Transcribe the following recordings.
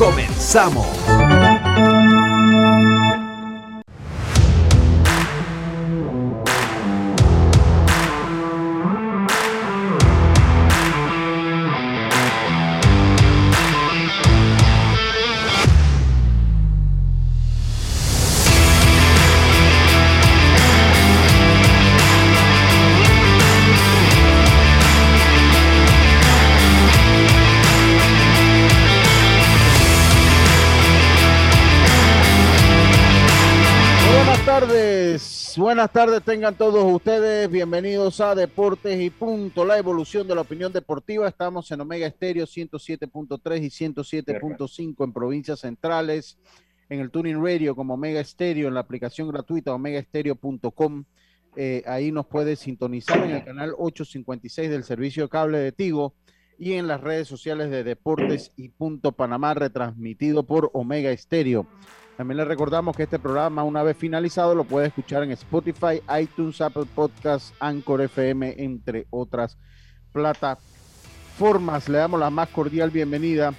Comenzamos. Buenas tardes tengan todos ustedes. Bienvenidos a Deportes y Punto, la evolución de la opinión deportiva. Estamos en Omega Estéreo 107.3 y 107.5 en provincias centrales, en el Tuning Radio como Omega Estéreo, en la aplicación gratuita omegaestereo.com. Eh, ahí nos puede sintonizar en el canal 856 del servicio de cable de Tigo y en las redes sociales de Deportes y Punto Panamá, retransmitido por Omega Estéreo. También le recordamos que este programa, una vez finalizado, lo puede escuchar en Spotify, iTunes, Apple Podcasts, Anchor FM, entre otras plataformas. Le damos la más cordial bienvenida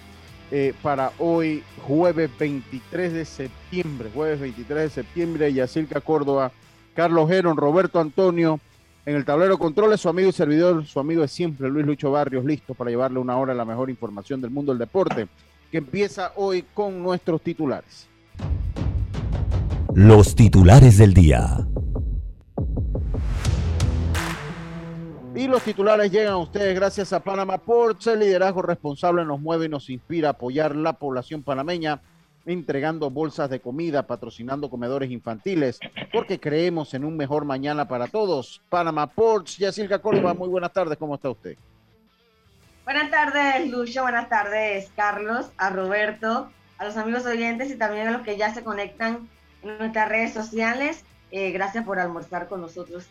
eh, para hoy, jueves 23 de septiembre. Jueves 23 de septiembre, Yacirca Córdoba, Carlos Geron, Roberto Antonio. En el tablero controles, su amigo y servidor, su amigo de siempre, Luis Lucho Barrios, listo para llevarle una hora la mejor información del mundo del deporte, que empieza hoy con nuestros titulares. Los titulares del día. Y los titulares llegan a ustedes gracias a Panama Ports. El liderazgo responsable nos mueve y nos inspira a apoyar la población panameña, entregando bolsas de comida, patrocinando comedores infantiles, porque creemos en un mejor mañana para todos. Panama Ports, Yacirca Córdoba, muy buenas tardes, ¿cómo está usted? Buenas tardes, Lucho, buenas tardes, Carlos, a Roberto, a los amigos oyentes y también a los que ya se conectan nuestras redes sociales. Eh, gracias por almorzar con nosotros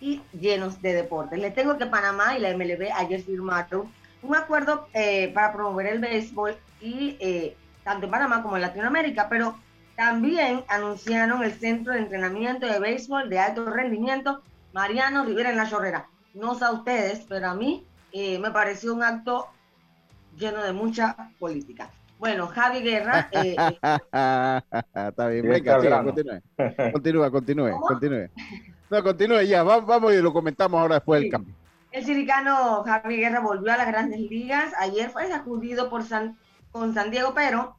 y llenos de deportes. Les tengo que Panamá y la MLB ayer firmaron un acuerdo eh, para promover el béisbol y eh, tanto en Panamá como en Latinoamérica, pero también anunciaron el centro de entrenamiento de béisbol de alto rendimiento Mariano Rivera en la Chorrera. No sé a ustedes, pero a mí me pareció un acto lleno de mucha política. Bueno, Javi Guerra. Eh, Está bien, venga, continúe. Continúa, continúe, continúe. No, continúe ya, vamos, y lo comentamos ahora después del cambio. El ciricano Javi Guerra volvió a las grandes ligas. Ayer fue sacudido por San, con San Diego, pero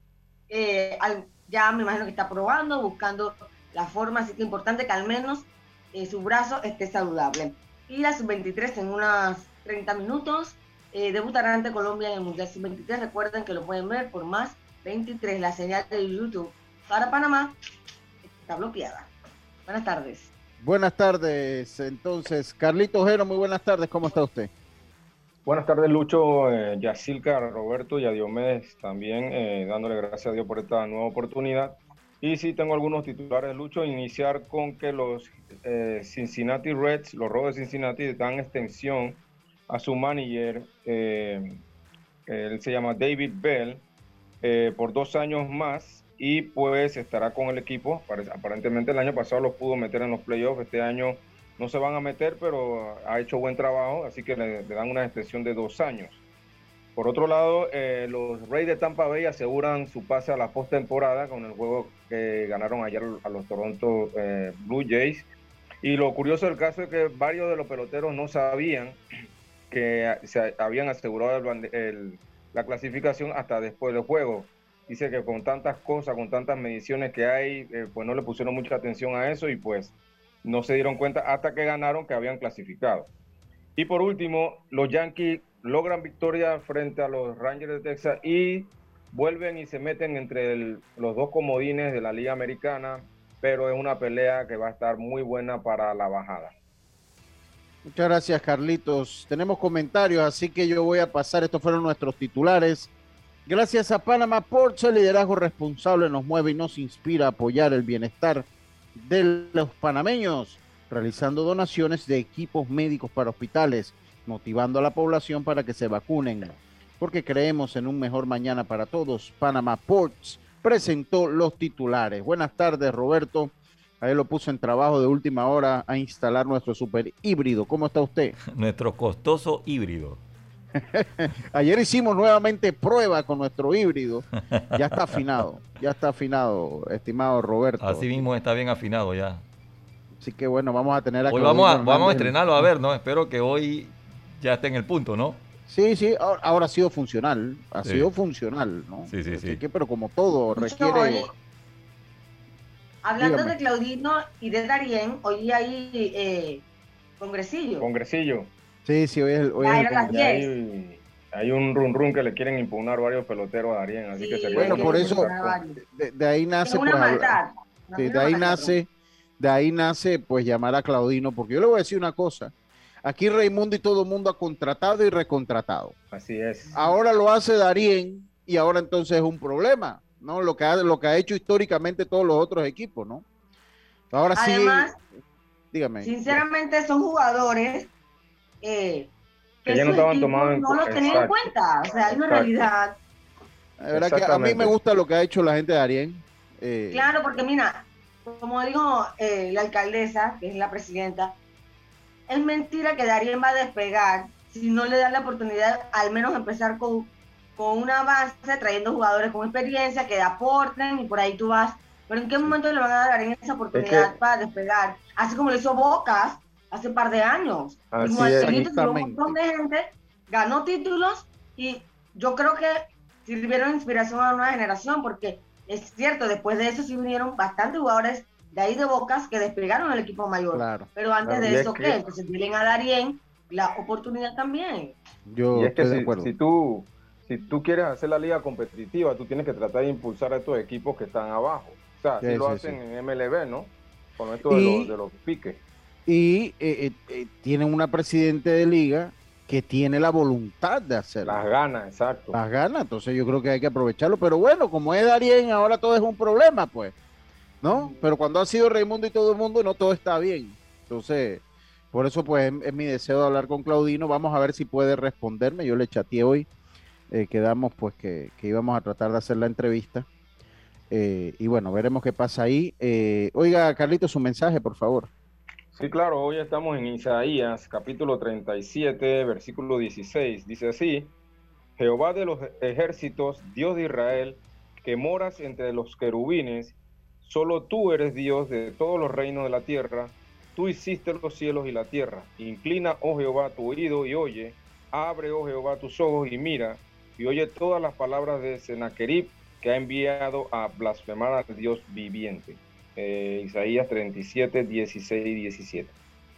eh, ya me imagino que está probando, buscando la forma, así que importante que al menos eh, su brazo esté saludable. Y la sub-23 en unos 30 minutos eh, debutará ante Colombia en el Mundial Sub-23. Recuerden que lo pueden ver por más 23. La señal de YouTube para Panamá está bloqueada. Buenas tardes. Buenas tardes, entonces. Carlito Ojero, muy buenas tardes. ¿Cómo está usted? Buenas tardes, Lucho, eh, Yacilca, Roberto y a Diomedes también, eh, dándole gracias a Dios por esta nueva oportunidad. Y sí, tengo algunos titulares, Lucho. Iniciar con que los eh, Cincinnati Reds, los Rojos de Cincinnati, dan extensión a su manager, eh, él se llama David Bell, eh, por dos años más y pues estará con el equipo. Aparentemente el año pasado los pudo meter en los playoffs, este año no se van a meter, pero ha hecho buen trabajo, así que le, dan una extensión de dos años. Por otro lado, eh, los Reyes de Tampa Bay aseguran su pase a la postemporada con el juego que ganaron ayer a los Toronto Blue Jays. Y lo curioso del caso es que varios de los peloteros no sabían que se habían asegurado la clasificación hasta después del juego. Dice que con tantas cosas, con tantas mediciones que hay, eh, pues no le pusieron mucha atención a eso y pues no se dieron cuenta hasta que ganaron que habían clasificado. Y por último, los Yankees logran victoria frente a los Rangers de Texas y vuelven y se meten entre los dos comodines de la Liga Americana, pero es una pelea que va a estar muy buena para la bajada. Muchas gracias, Carlitos. Tenemos comentarios, así que yo voy a pasar. Estos fueron nuestros titulares. Gracias a Panama Ports, el liderazgo responsable nos mueve y nos inspira a apoyar el bienestar de los panameños, realizando donaciones de equipos médicos para hospitales, motivando a la población para que se vacunen, porque creemos en un mejor mañana para todos. Panama Ports presentó los titulares. Buenas tardes, Roberto. Ahí lo puso en trabajo de última hora a instalar nuestro super híbrido. ¿Cómo está usted? Nuestro costoso híbrido. Ayer hicimos nuevamente prueba con nuestro híbrido. Ya está afinado, ya está afinado, estimado Roberto. Así mismo está bien afinado ya. Así que bueno, vamos a tener a Hoy vamos a, vamos a estrenarlo a ver, ¿no? Espero que hoy ya esté en el punto, ¿no? Sí, sí, ahora, ha sido funcional, ha sido funcional, ¿no? Sí, sí, sí. pero como todo requiere... hablando de Claudino y de Darien, hoy hay eh, congresillo. Congresillo. Sí, sí, hoy es el. Hoy Hay, un run run que le quieren impugnar varios peloteros a Darien, así que sería Bueno, por eso, de, ahí nace. Pues, de, ahí nace, de ahí nace, pues llamar a Claudino, porque yo le voy a decir una cosa. Aquí Raimundo y todo el mundo ha contratado y recontratado. Así es. Ahora lo hace Darien y ahora entonces es un problema, ¿no? Lo que ha, lo que ha hecho históricamente todos los otros equipos, ¿no? Ahora Además, sí. Dígame. Sinceramente son jugadores eh, que, ya no estaban tomados en No lo tenían en cuenta, o sea, es una realidad. verdad que a mí me gusta lo que ha hecho la gente de Arien. Eh. Claro, porque mira, como dijo eh, la alcaldesa, que es la presidenta, es mentira que Darien va a despegar si no le dan la oportunidad al menos empezar con, con una base, trayendo jugadores con experiencia, que aporten y por ahí tú vas. Pero ¿en qué momento le van a dar a esa oportunidad para despegar? Así como lo hizo Bocas, hace un par de años. Así un montón de gente, ganó títulos y yo creo que sirvieron inspiración a una nueva generación porque es cierto, después de eso sí vinieron bastantes jugadores de ahí de Bocas que desplegaron el equipo mayor. Pero antes de eso, ¿qué? Que se tienen a Darien la oportunidad también. Yo y es que si, si, tú si tú quieres hacer la liga competitiva, tú tienes que tratar de impulsar a estos equipos que están abajo. O sea, si lo hacen en MLB, ¿no? Con esto de, los, de los piques y eh, eh, eh, tienen una presidente de liga que tiene la voluntad de hacerlo. Las ganas, exacto. Las ganas, entonces yo creo que hay que aprovecharlo, pero bueno, como es Darien, ahora todo es un problema, pues, ¿no? Pero cuando ha sido Raimundo y todo el mundo, no todo está bien. Entonces, por eso pues es, mi deseo de hablar con Claudino, vamos a ver si puede responderme, yo le chateé hoy, quedamos pues que, íbamos a tratar de hacer la entrevista. y bueno, veremos qué pasa ahí. oiga, Carlito, su mensaje, por favor. Sí, claro, hoy estamos en Isaías, capítulo 37, versículo 16. Dice así, Jehová de los ejércitos, Dios de Israel, que moras entre los querubines, solo tú eres Dios de todos los reinos de la tierra, tú hiciste los cielos y la tierra. Inclina, oh Jehová, tu oído y oye, abre, oh Jehová, tus ojos y mira, y oye todas las palabras de Sennacherib que ha enviado a blasfemar al Dios viviente. Eh, Isaías 37, 16 y 17.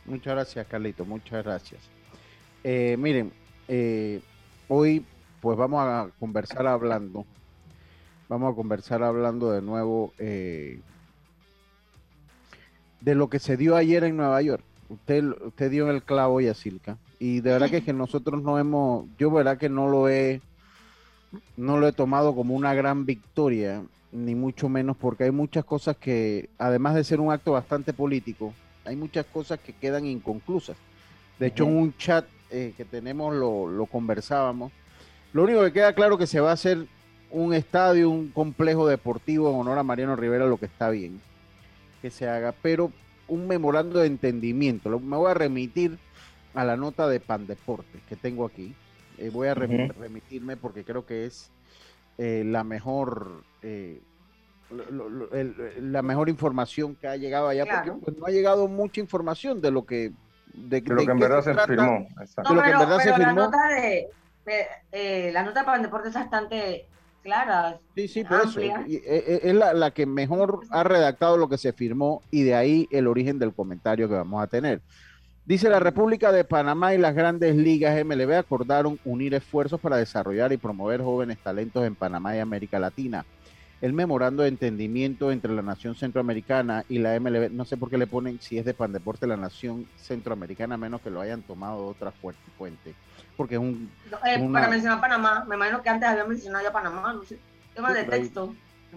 Muchas gracias, Carlito, muchas gracias. Eh, miren, eh, hoy pues vamos a conversar hablando, vamos a conversar hablando de nuevo de lo que se dio ayer en Nueva York. Usted, usted dio el clavo, Yacilca, y de verdad que, que nosotros no hemos, yo verdad que no lo he, no lo he tomado como una gran victoria ni mucho menos, porque hay muchas cosas que, además de ser un acto bastante político, hay muchas cosas que quedan inconclusas. De hecho, en un chat eh, que tenemos lo, conversábamos. Lo único que queda claro que se va a hacer un estadio, un complejo deportivo en honor a Mariano Rivera, lo que está bien que se haga, pero un memorando de entendimiento. me voy a remitir a la nota de Pan Deportes que tengo aquí. Eh, voy a remitirme porque creo que es eh, la mejor eh, la mejor información que ha llegado allá, porque pues, no ha llegado mucha información de lo que de, lo que en verdad se, firmó. lo que en verdad se firmó. La nota de, eh, la nota para el deporte es bastante clara. Sí, sí, por eso. Es la, la, que mejor ha redactado lo que se firmó y de ahí el origen del comentario que vamos a tener. Dice la República de Panamá y las grandes ligas MLB acordaron unir esfuerzos para desarrollar y promover jóvenes talentos en Panamá y América Latina. el memorando de entendimiento entre la Nación Centroamericana y la MLB. No sé por qué le ponen si es de Pandeporte la Nación Centroamericana, menos que lo hayan tomado de otra fuente. Porque es un. Eh, para mencionar Panamá, me imagino que antes había mencionado ya Panamá, no sé. Tema de texto.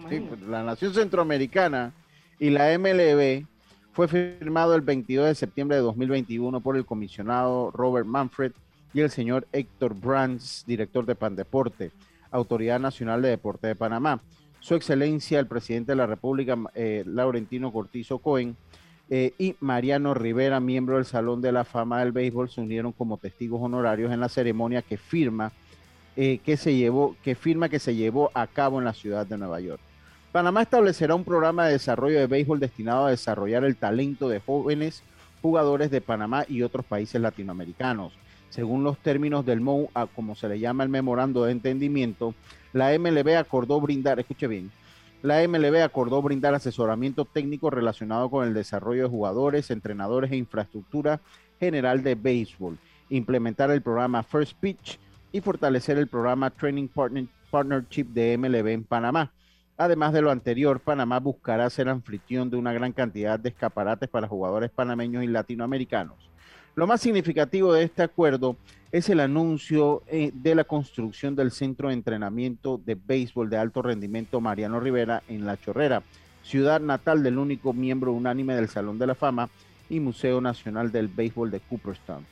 Sí, la Nación Centroamericana y la MLB fue firmado el 22 de septiembre de 2021 por el comisionado Robert Manfred y el señor Héctor Brands, director de Pandeporte, Autoridad Nacional de Deporte de Panamá. Su Excelencia, el presidente de la República, eh, Laurentino Cortizo Cohen, eh, y Mariano Rivera, miembro del Salón de la Fama del Béisbol, se unieron como testigos honorarios en la ceremonia que firma, eh, que se llevó, que firma que se llevó a cabo en la ciudad de Nueva York. Panamá establecerá un programa de desarrollo de béisbol destinado a desarrollar el talento de jóvenes jugadores de Panamá y otros países latinoamericanos. Según los términos del MOU, como se le llama el memorando de entendimiento, la MLB acordó brindar, escuche bien, la MLB acordó brindar asesoramiento técnico relacionado con el desarrollo de jugadores, entrenadores e infraestructura general de béisbol, implementar el programa First Pitch y fortalecer el programa Training Partnership de MLB en Panamá. Además de lo anterior, Panamá buscará ser anfitrión de una gran cantidad de escaparates para jugadores panameños y latinoamericanos. Lo más significativo de este acuerdo es el anuncio eh, de la construcción del Centro de Entrenamiento de Béisbol de Alto Rendimiento Mariano Rivera en La Chorrera, ciudad natal del único miembro unánime del Salón de la Fama y Museo Nacional del Béisbol de Cooperstown,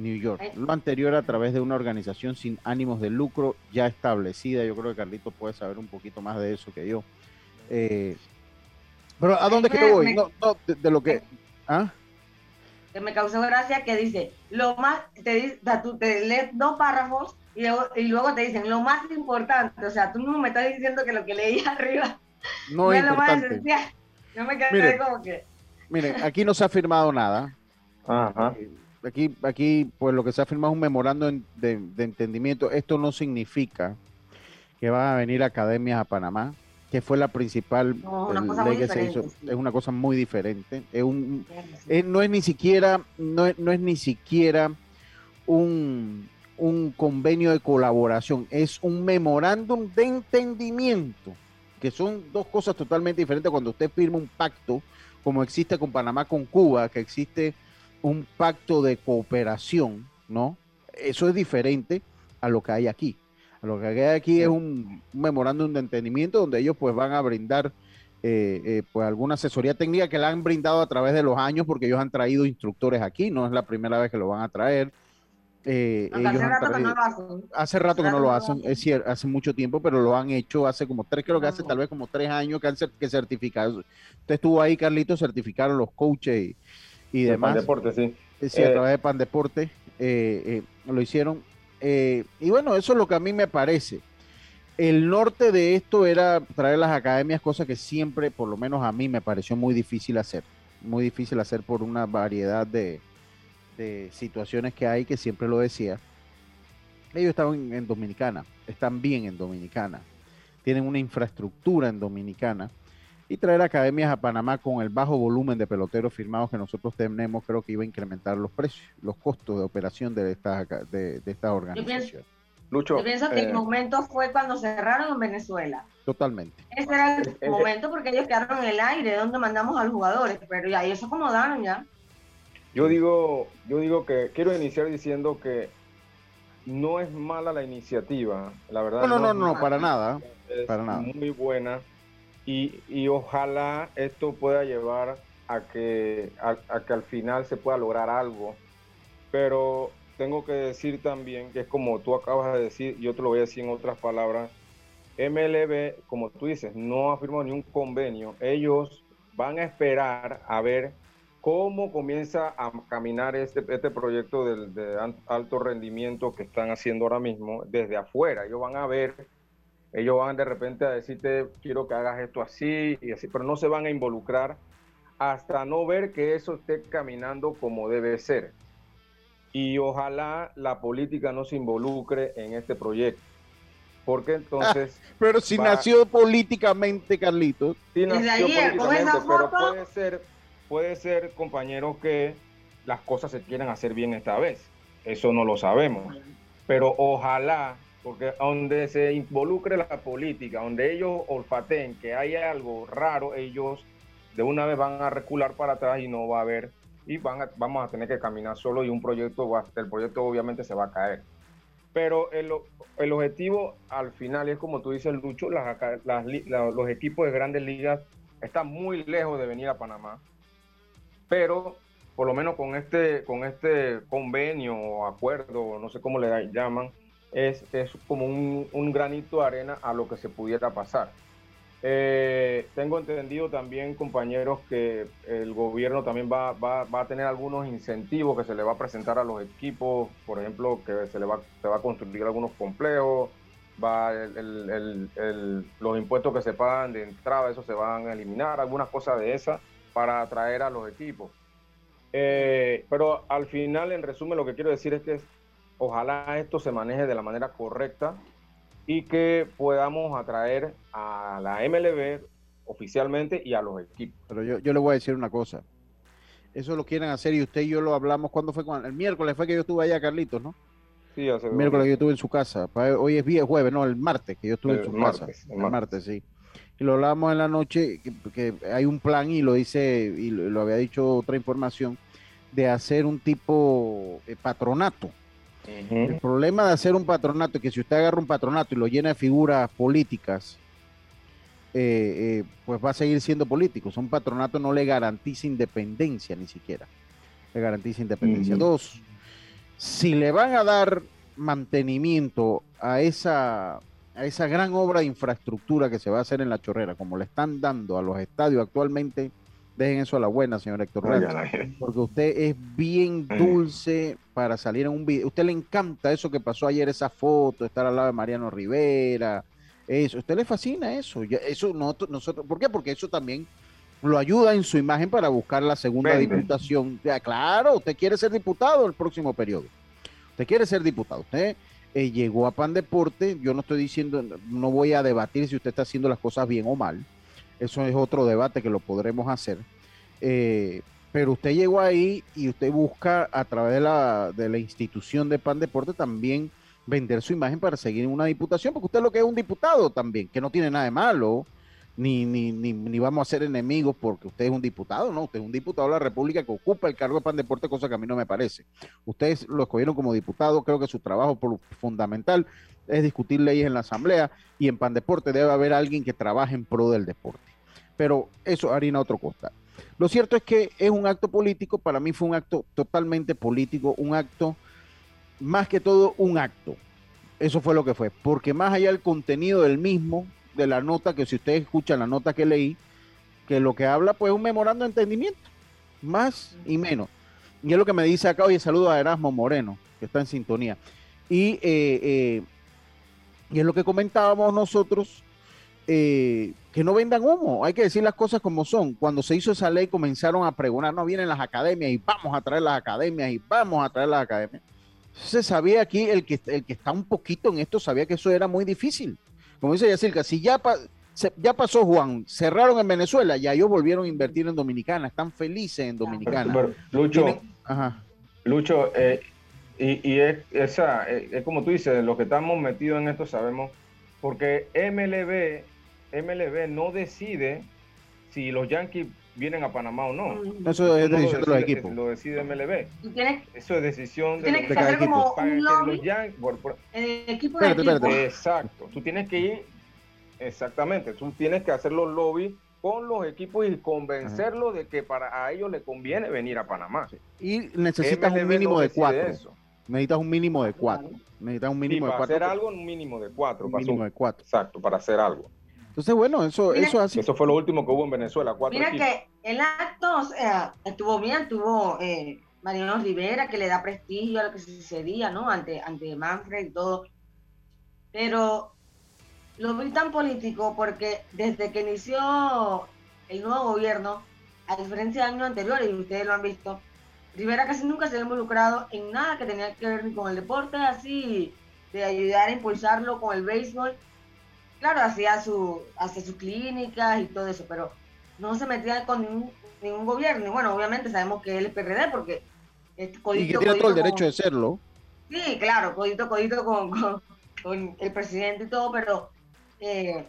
New York. Lo anterior a través de una organización sin ánimos de lucro ya establecida. Yo creo que Carlito puede saber un poquito más de eso que yo. Eh, pero ¿a dónde es que yo voy? No, de, de, lo que... ¿ah? que me causó gracia que dice, lo más, te, tú te lees dos párrafos y luego, y luego te dicen, lo más importante, o sea, tú no me estás diciendo que lo que leí arriba no es lo más esencial. No me quedé como que... Miren, aquí no se ha firmado nada. Ajá. Eh, aquí, aquí, pues lo que se ha firmado es un memorando de, de entendimiento. Esto no significa que van a venir academias a Panamá que fue la principal no, ley que se hizo, es una cosa muy diferente. Es un, no es ni siquiera, no es, no es ni siquiera un, un, convenio de colaboración, es un memorándum de entendimiento, que son dos cosas totalmente diferentes cuando usted firma un pacto, como existe con Panamá, con Cuba, que existe un pacto de cooperación, ¿no? Eso es diferente a lo que hay aquí. Lo que hay aquí es un, memorándum de entendimiento donde ellos pues van a brindar eh, eh, pues alguna asesoría técnica que le han brindado a través de los años porque ellos han traído instructores aquí, no es la primera vez que lo van a traer. Eh, hace, rato que no lo hacen. hace rato que no lo hacen, es cierto, hace mucho tiempo, pero lo han hecho hace como tres, creo que hace tal vez como tres años que han que certificado. Usted estuvo ahí, Carlito, certificaron los coaches y, demás. Pan Deporte, sí. Sí, a través de Pan Deporte lo hicieron. Eh, y bueno, eso es lo que a mí me parece. El norte de esto era traer las academias, cosa que siempre, por lo menos a mí, me pareció muy difícil hacer. Muy difícil hacer por una variedad de, situaciones que hay, que siempre lo decía. Ellos estaban en Dominicana, están bien en Dominicana, tienen una infraestructura en Dominicana y traer academias a Panamá con el bajo volumen de peloteros firmados que nosotros tenemos, creo que iba a incrementar los precios, los costos de operación de estas de, de esta organización. Yo pienso, que el eh, momento fue cuando cerraron en Venezuela. Totalmente. Ese era el eh, momento porque ellos quedaron en el aire, donde mandamos a los jugadores, pero ya ellos se acomodaron ya. Yo digo, yo digo que quiero iniciar diciendo que no es mala la iniciativa, la verdad. No, no, no, no, para nada. para nada. Muy buena y, ojalá esto pueda llevar a que, a, que al final se pueda lograr algo. Pero tengo que decir también que es como tú acabas de decir, yo te lo voy a decir en otras palabras, MLB, como tú dices, no ha firmado ni un convenio. Ellos van a esperar a ver cómo comienza a caminar este, este proyecto de, de alto rendimiento que están haciendo ahora mismo desde afuera. Ellos van a ver ellos van de repente a decirte, quiero que hagas esto así y así, pero no se van a involucrar hasta no ver que eso esté caminando como debe ser. Y ojalá la política no se involucre en este proyecto. Porque entonces... Ah, pero si nació políticamente, Carlitos. Sí nació políticamente, pero puede ser, puede ser, compañeros, que las cosas se quieran hacer bien esta vez. Eso no lo sabemos. Pero ojalá porque donde se involucre la política, donde ellos olfateen que hay algo raro, ellos de una vez van a recular para atrás y no va a haber, y van vamos a tener que caminar solo y un proyecto, el proyecto obviamente se va a caer. Pero el, el objetivo al final, es como tú dices, Lucho, las, los equipos de grandes ligas están muy lejos de venir a Panamá, pero por lo menos con este, con este convenio o acuerdo, no sé cómo le llaman, es, es como un, un, granito de arena a lo que se pudiera pasar. Eh, tengo entendido también, compañeros, que el gobierno también va, va, va, a tener algunos incentivos que se le va a presentar a los equipos, por ejemplo, que se le va, se va a construir algunos complejos, va el, el, los impuestos que se pagan de entrada, eso se van a eliminar, algunas cosas de esas para atraer a los equipos. Eh, pero al final, en resumen, lo que quiero decir es que ojalá esto se maneje de la manera correcta y que podamos atraer a la MLB oficialmente y a los equipos. Pero yo, yo le voy a decir una cosa. Eso lo quieren hacer y usted y yo lo hablamos. ¿Cuándo fue? El miércoles fue que yo estuve allá, Carlitos, ¿no? Sí, hace El miércoles que yo estuve en su casa. Hoy es viernes, jueves, no, el martes que yo estuve en su casa. El martes. sí. Y lo hablamos en la noche, que, hay un plan y lo dice, y lo, había dicho otra información, de hacer un tipo de patronato el problema de hacer un patronato es que si usted agarra un patronato y lo llena de figuras políticas, eh, eh, pues va a seguir siendo político. Un patronato no le garantiza independencia ni siquiera. Le garantiza independencia. Dos, si le van a dar mantenimiento a esa, a esa gran obra de infraestructura que se va a hacer en la chorrera, como le están dando a los estadios actualmente, Dejen eso a la buena, señor Héctor porque usted es bien dulce para salir en un video. Usted le encanta eso que pasó ayer, esa foto, estar al lado de Mariano Rivera, eso. usted le fascina eso. Eso nosotros, nosotros, ¿por qué? Porque eso también lo ayuda en su imagen para buscar la segunda diputación. Ya, claro, usted quiere ser diputado el próximo periodo. Usted quiere ser diputado. Usted eh, llegó a Pan Deporte. Yo no estoy diciendo, no voy a debatir si usted está haciendo las cosas bien o mal eso es otro debate que lo podremos hacer. Eh, pero usted llegó ahí y usted busca a través de la, de la institución de Pan Deporte también vender su imagen para seguir en una diputación, porque usted lo que es un diputado también, que no tiene nada de malo, ni, ni, ni, ni, vamos a ser enemigos porque usted es un diputado, no, usted es un diputado de la República que ocupa el cargo de Pan Deporte, cosa que a mí no me parece. Ustedes lo escogieron como diputado, creo que su trabajo por fundamental es discutir leyes en la Asamblea y en Pan Deporte debe haber alguien que trabaje en pro del deporte pero eso harina otro costa. Lo cierto es que es un acto político, para mí fue un acto totalmente político, un acto, más que todo un acto. Eso fue lo que fue, porque más allá del contenido del mismo, de la nota, que si ustedes escuchan la nota que leí, que lo que habla pues es un memorando de entendimiento, más y menos. Y es lo que me dice acá, oye, saludo a Erasmo Moreno, que está en sintonía. Y, eh, eh, y es lo que comentábamos nosotros, eh, que no vendan humo, hay que decir las cosas como son. Cuando se hizo esa ley comenzaron a pregonar, no vienen las academias y vamos a traer las academias y vamos a traer las academias. Se sabía aquí, el que, el que está un poquito en esto sabía que eso era muy difícil. Como dice Yacirca, si ya, ya pasó Juan, cerraron en Venezuela, ya ellos volvieron a invertir en Dominicana, están felices en Dominicana. Lucho, Lucho eh, y, es, esa, eh, es como tú dices, los que estamos metidos en esto sabemos, porque MLB MLB no decide si los Yankees vienen a Panamá o no. Eso es decisión de los equipos. Lo decide MLB. Eso es decisión de, los, que hacer como un lobby el equipo de Exacto. Tú tienes que ir, exactamente, tú tienes que hacer los lobbies con los equipos y convencerlos de que para a ellos les conviene venir a Panamá. Y necesitas un mínimo de cuatro. Necesitas un mínimo de cuatro. Necesitas un mínimo de cuatro. Para hacer algo, un mínimo de cuatro. Un mínimo de cuatro. Exacto, para hacer algo. Entonces, bueno, eso, eso así. Eso fue lo último que hubo en Venezuela. Cuatro Mira que el acto, o sea, estuvo bien, tuvo eh, Mariano Rivera, que le da prestigio a lo que sucedía, ¿no? Ante, ante Manfred y todo. Pero lo vi tan político porque desde que inició el nuevo gobierno, a diferencia de años anteriores, y ustedes lo han visto, Rivera casi nunca se ha involucrado en nada que tenía que ver ni con el deporte, así de ayudar a impulsarlo con el béisbol claro, hacía, su, hacía sus clínicas y todo eso, pero no se metía con ningún, gobierno. Y bueno, obviamente sabemos que él es PRD porque... y que tiene todo el derecho de serlo. Sí, claro, codito, codito con, con el presidente y todo, pero eh,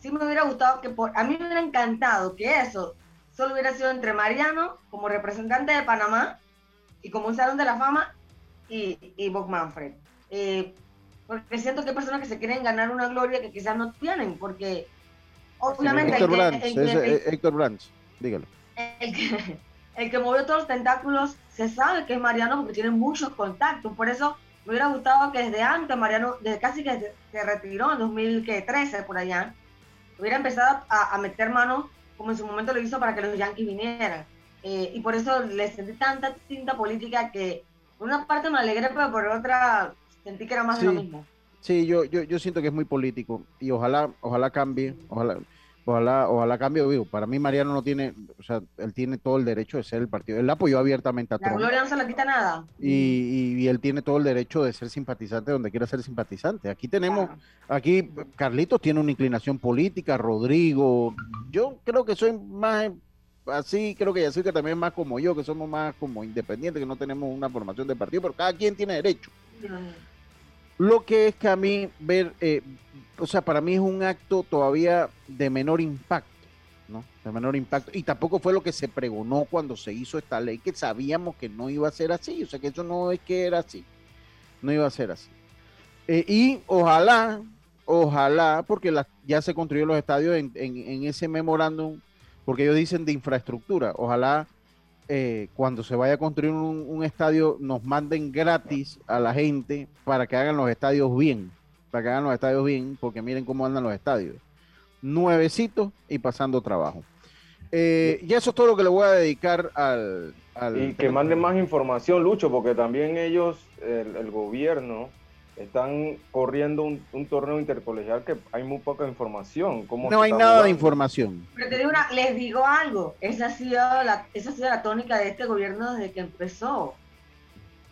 sí me hubiera gustado que por, a mí me hubiera encantado que eso solo hubiera sido entre Mariano como representante de Panamá y como un salón de la fama y, y Bob Manfred. Eh, porque siento que hay personas que se quieren ganar una gloria que quizás no tienen, porque obviamente... Héctor Brands, eh, Héctor Brands, dígalo. el que, el que movió todos los tentáculos se sabe que es Mariano porque tiene muchos contactos. Por eso me hubiera gustado que desde antes Mariano, desde casi que se- se retiró en 2013 por allá, hubiera empezado a, a meter mano como en su momento lo hizo para que los Yankees vinieran. Eh, y por eso le sentí tanta tinta política que por una parte me alegré, pero por otra sentí que era más de lo mismo. Sí, yo, yo, yo siento que es muy político y ojalá, ojalá cambie, ojalá, ojalá, ojalá cambie. Digo, para mí Mariano no tiene, o sea, él tiene todo el derecho de ser el partido. Él apoyó abiertamente a La Trump gloria no se le quita nada. y, y- y él tiene todo el derecho de ser simpatizante donde quiera ser simpatizante. Aquí tenemos, Claro. aquí Carlitos tiene una inclinación política, Rodrigo, yo creo que soy más así, creo que Yacirca también es más como yo, que somos más como independientes, que no tenemos una formación de partido, pero cada quien tiene derecho. Lo que es que a mí ver, eh, o sea, para mí es un acto todavía de menor impacto, ¿no? De menor impacto. Y tampoco fue lo que se pregonó cuando se hizo esta ley, que sabíamos que no iba a ser así. O sea, que eso no es que era así. No iba a ser así. Eh, y ojalá, ojalá, porque ya se construyeron los estadios en, en- en ese memorándum, porque ellos dicen de infraestructura. Ojalá eh, cuando se vaya a construir un, un estadio nos manden gratis a la gente para que hagan los estadios bien, para que hagan los estadios bien, porque miren cómo andan los estadios. Nuevecitos y pasando trabajo. Eh, y eso es todo lo que le voy a dedicar al... al Y que manden más información, Lucho, porque también ellos, el, el gobierno, están corriendo un, un torneo intercolegial que hay muy poca información. cómo No hay nada de información. Pero te digo una- les digo algo, esa ha, sido la, esa ha sido la tónica de este gobierno desde que empezó.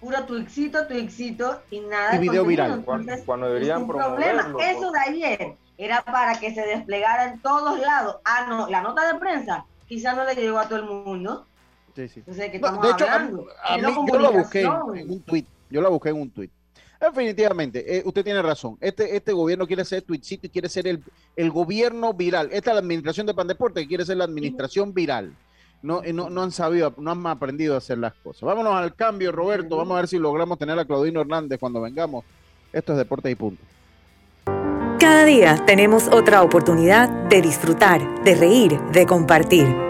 Puro tuixito, tuixito y nada Y de video viral. Cuando, Entonces, cuando deberían problema. promoverlo. Eso de ayer era para que se desplegara en todos lados. Ah, no, la nota de prensa quizás no le llegó a todo el mundo. Sí, sí. Entonces, ¿de qué No, estamos de hecho, hablando? a mí, yo la busqué en un tweet. Yo la busqué en un tweet. Definitivamente, eh, usted tiene razón. Este, este gobierno quiere ser tweetcito y quiere ser el, el gobierno viral. Esta es la administración de Pandeporte que quiere ser la administración viral. No, eh, no, no han sabido, no han aprendido a hacer las cosas. Vámonos al cambio, Roberto. Vamos a ver si logramos tener a Claudino Hernández cuando vengamos. Esto es Deportes y Punto. Cada día tenemos otra oportunidad de disfrutar, de reír, de compartir.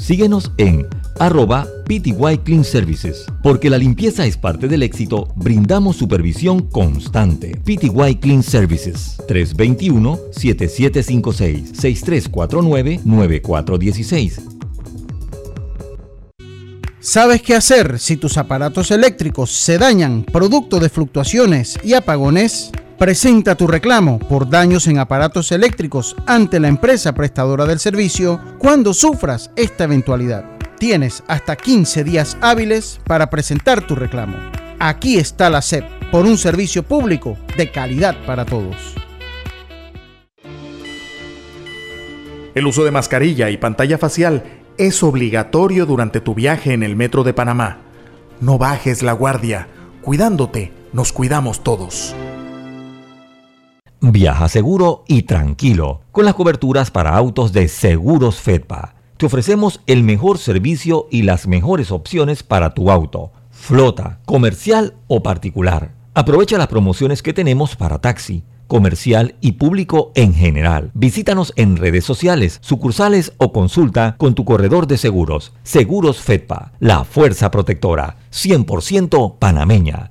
Síguenos en arroba PTY Clean Services. Porque la limpieza es parte del éxito, brindamos supervisión constante. PTY Clean Services 321-7756 6349-9416. ¿Sabes qué hacer si tus aparatos eléctricos se dañan producto de fluctuaciones y apagones? Presenta tu reclamo por daños en aparatos eléctricos ante la empresa prestadora del servicio cuando sufras esta eventualidad. Tienes hasta 15 días hábiles para presentar tu reclamo. Aquí está la SEP por un servicio público de calidad para todos. El uso de mascarilla y pantalla facial es obligatorio durante tu viaje en el metro de Panamá. No bajes la guardia. Cuidándote, nos cuidamos todos. Viaja seguro y tranquilo con las coberturas para autos de Seguros Fedpa. Te ofrecemos el mejor servicio y las mejores opciones para tu auto, flota, comercial o particular. Aprovecha las promociones que tenemos para taxi, comercial y público en general. Visítanos en redes sociales, sucursales o consulta con tu corredor de seguros. Seguros Fedpa, la fuerza protectora, 100% panameña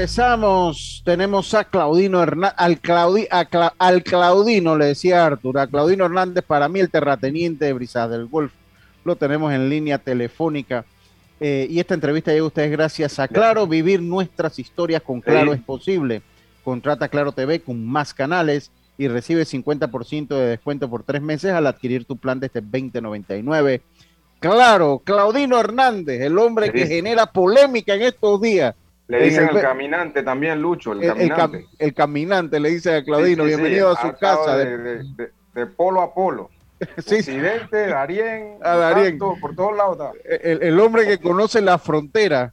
Regresamos. Tenemos a Claudino Hernández, al, Claudi, al Claudino, le decía Artur, a Claudino Hernández, para mí el terrateniente de Brisas del Golf. Lo tenemos en línea telefónica. Eh, y esta entrevista llega a ustedes gracias a Claro. Vivir nuestras historias con Claro es posible. Contrata Claro TV con más canales y recibe 50% de descuento por tres meses al adquirir tu plan desde 2099. Claro, Claudino Hernández, el hombre que genera polémica en estos días le dicen el, caminante también, Lucho, el, caminante. El, caminante, le dice a Claudino, bienvenido a su casa. De, polo a polo. Occidente, Darien, a Darien. por todos lados. El, hombre que conoce la frontera.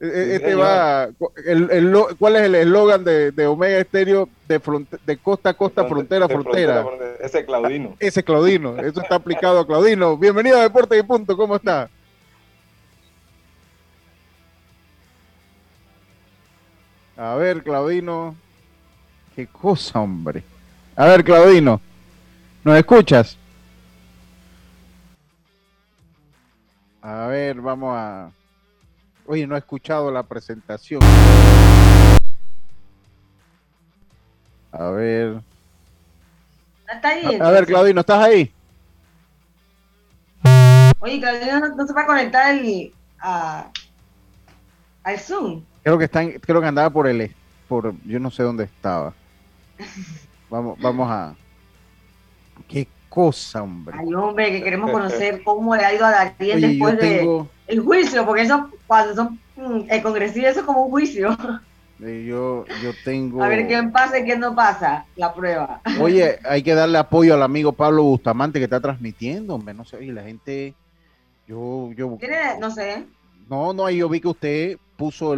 E, e, este va, ¿Cuál es el eslogan de, Omega Estéreo de, de costa a costa, frontera a frontera? Ese Claudino. Ese Claudino, eso está aplicado a Claudino. Bienvenido a Deportes y Punto, ¿cómo está? A ver, Claudino. Qué cosa, hombre. A ver, Claudino. ¿Nos escuchas? A ver, vamos a... Oye, no he escuchado la presentación. A ver. ¿Está ahí, a, ver, Claudino, ¿estás ahí? Oye, Claudino no, se va a conectar el, a, al Zoom. Creo que están, creo que andaba por el por yo no sé dónde estaba. Vamos, vamos a qué cosa, hombre. Ay, hombre, que queremos conocer cómo le ha ido a Darien después del de juicio, porque eso cuando son mm, el congresista eso es como un juicio. Yo, yo tengo. A ver quién pasa y quién no pasa la prueba. Oye, hay que darle apoyo al amigo Pablo Bustamante que está transmitiendo, hombre. No sé, y la gente. Yo, yo. ¿Tiene? No sé. No, no, yo vi que usted puso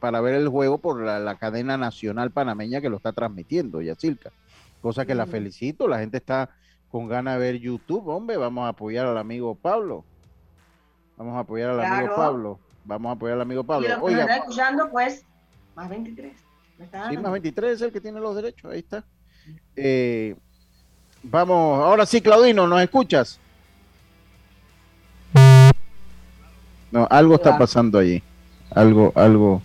para ver el juego por la, cadena nacional panameña que lo está transmitiendo, Yacilca. Cosa que la felicito, la gente está con ganas de ver YouTube, hombre, vamos a apoyar al amigo Pablo. Vamos a apoyar al amigo Pablo. Vamos a apoyar al amigo Pablo. Y lo está escuchando, pues, más 23. sí, más 23 es el que tiene los derechos, ahí está. Eh, vamos, ahora sí, Claudino, ¿nos escuchas? No, algo está pasando allí algo, algo,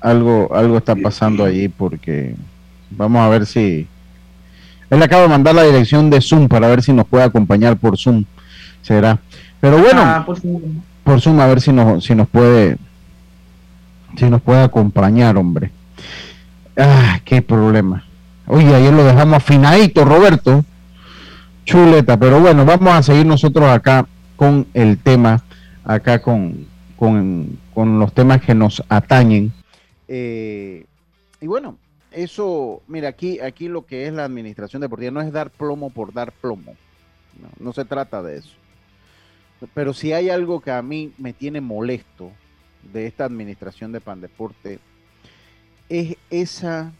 algo, algo está pasando allí porque vamos a ver si él acaba de mandar la dirección de Zoom para ver si nos puede acompañar por Zoom. Será. Pero bueno, ah, por, Zoom. a ver si nos, si nos puede, si nos puede acompañar, hombre. Ah, qué problema. Oye, ayer lo dejamos afinadito, Roberto. Chuleta, pero bueno, vamos a seguir nosotros acá con el tema, acá con, con, con los temas que nos atañen. Eh, y bueno, eso, mira, aquí, aquí lo que es la administración deportiva no es dar plomo por dar plomo. No, se trata de eso. Pero si hay algo que a mí me tiene molesto de esta administración de Pandeporte, es esa,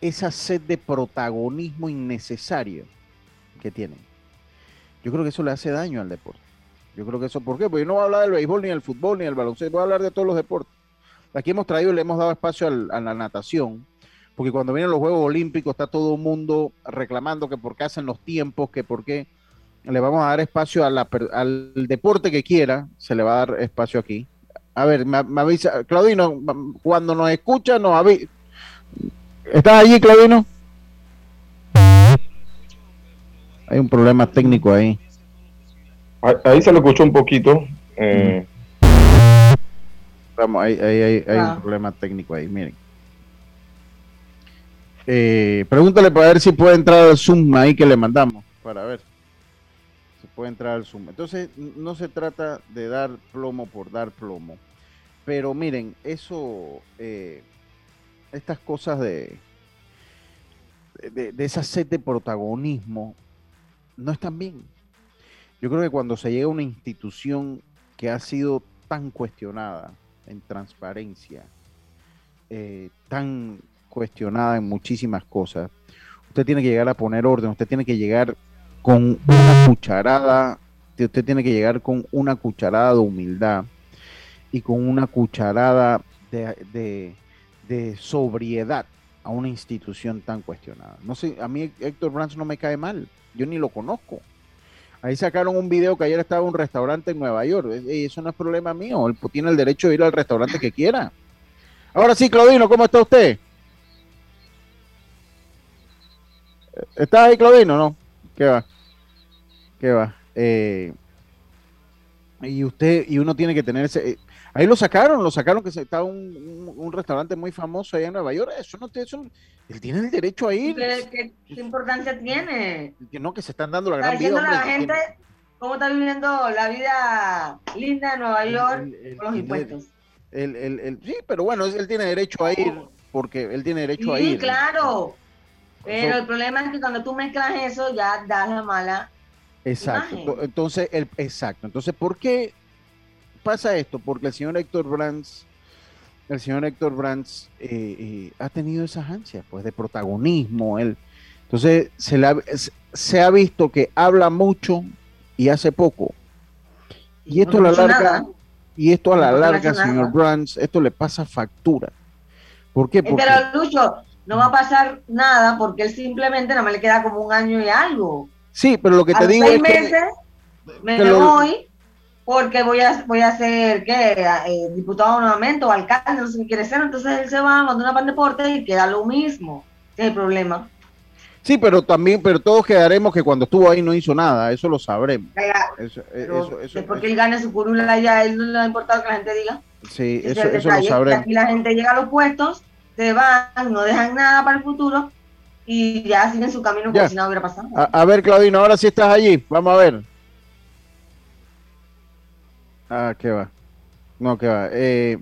esa sed de protagonismo innecesario que tienen. Yo creo que eso le hace daño al deporte. Yo creo que eso, ¿por qué? Porque yo no voy a hablar del béisbol, ni del fútbol, ni del baloncesto, voy a hablar de todos los deportes. Aquí hemos traído, le hemos dado espacio a la natación, porque cuando vienen los Juegos Olímpicos está todo el mundo reclamando que por qué hacen los tiempos, que por qué le vamos a dar espacio al deporte que quiera, se le va a dar espacio aquí. A ver, me, avisa, Claudino, cuando nos escucha, nos avisa. ¿Estás allí, Claudino? Hay un problema técnico ahí. Ahí se lo escuchó un poquito. Eh. Vamos, ahí, hay un ah. problema técnico ahí, miren. Eh, pregúntale para ver si puede entrar al Zoom ahí que le mandamos, para ver si puede entrar al Zoom. Entonces, no se trata de dar plomo por dar plomo, pero miren, eso, eh, estas cosas de, de, de esa sed de protagonismo no están bien. Yo creo que cuando se llega a una institución que ha sido tan cuestionada en transparencia, eh, tan cuestionada en muchísimas cosas, usted tiene que llegar a poner orden, usted tiene que llegar con una cucharada, usted tiene que llegar con una cucharada de humildad y con una cucharada de, de sobriedad a una institución tan cuestionada. No sé, a mí Héctor Brands no me cae mal, yo ni lo conozco. Ahí sacaron un video que ayer estaba un restaurante en Nueva York. Eso no es problema mío. Tiene el derecho de ir al restaurante que quiera. Ahora sí, Claudino, ¿cómo está usted? ¿Está ahí, Claudino? No. ¿Qué va? ¿Qué va? Eh, y usted, y uno tiene que tenerse. Ahí lo sacaron, lo sacaron que estaba un, un, restaurante muy famoso allá en Nueva York. Eso no, eso, él tiene el derecho a ir. ¿Qué, importancia tiene? Que no, que se están dando la gran vida. a la gente cómo está viviendo la vida linda en Nueva York con los impuestos. sí, pero bueno, él tiene derecho a ir porque él tiene derecho a ir. Sí, claro. Pero el problema es que cuando tú mezclas eso ya das la mala. Exacto. Entonces, el, exacto. Entonces, ¿por qué pasa esto? Porque el señor Héctor Brands el señor Héctor Brands eh, eh, ha tenido esas ansias pues, de protagonismo. Él. Entonces se, se ha visto que habla mucho y hace poco. Y esto a la larga, y esto a la larga, señor Brands, esto le pasa factura. ¿Por qué? Porque... Pero Lucho, no va a pasar nada porque él simplemente no me le queda como un año y algo. Sí, pero lo que te digo es meses, me voy porque voy a, voy a ser ¿qué? Eh, diputado nuevamente o alcalde, no sé qué quiere ser, entonces él se va, manda una pan deporte y queda lo mismo, es el problema. Sí, pero también, pero todos quedaremos que cuando estuvo ahí no hizo nada, eso lo sabremos. Eso, eso, porque él gane su curula ya, él no le ha importado que la gente diga. Sí, eso, eso lo sabremos. Aquí la gente llega a los puestos, se van, no dejan nada para el futuro y ya siguen su camino como si nada hubiera pasado. A, a ver, Claudino, ahora sí estás allí, vamos a ver. Ah, qué va. No, qué va. Eh,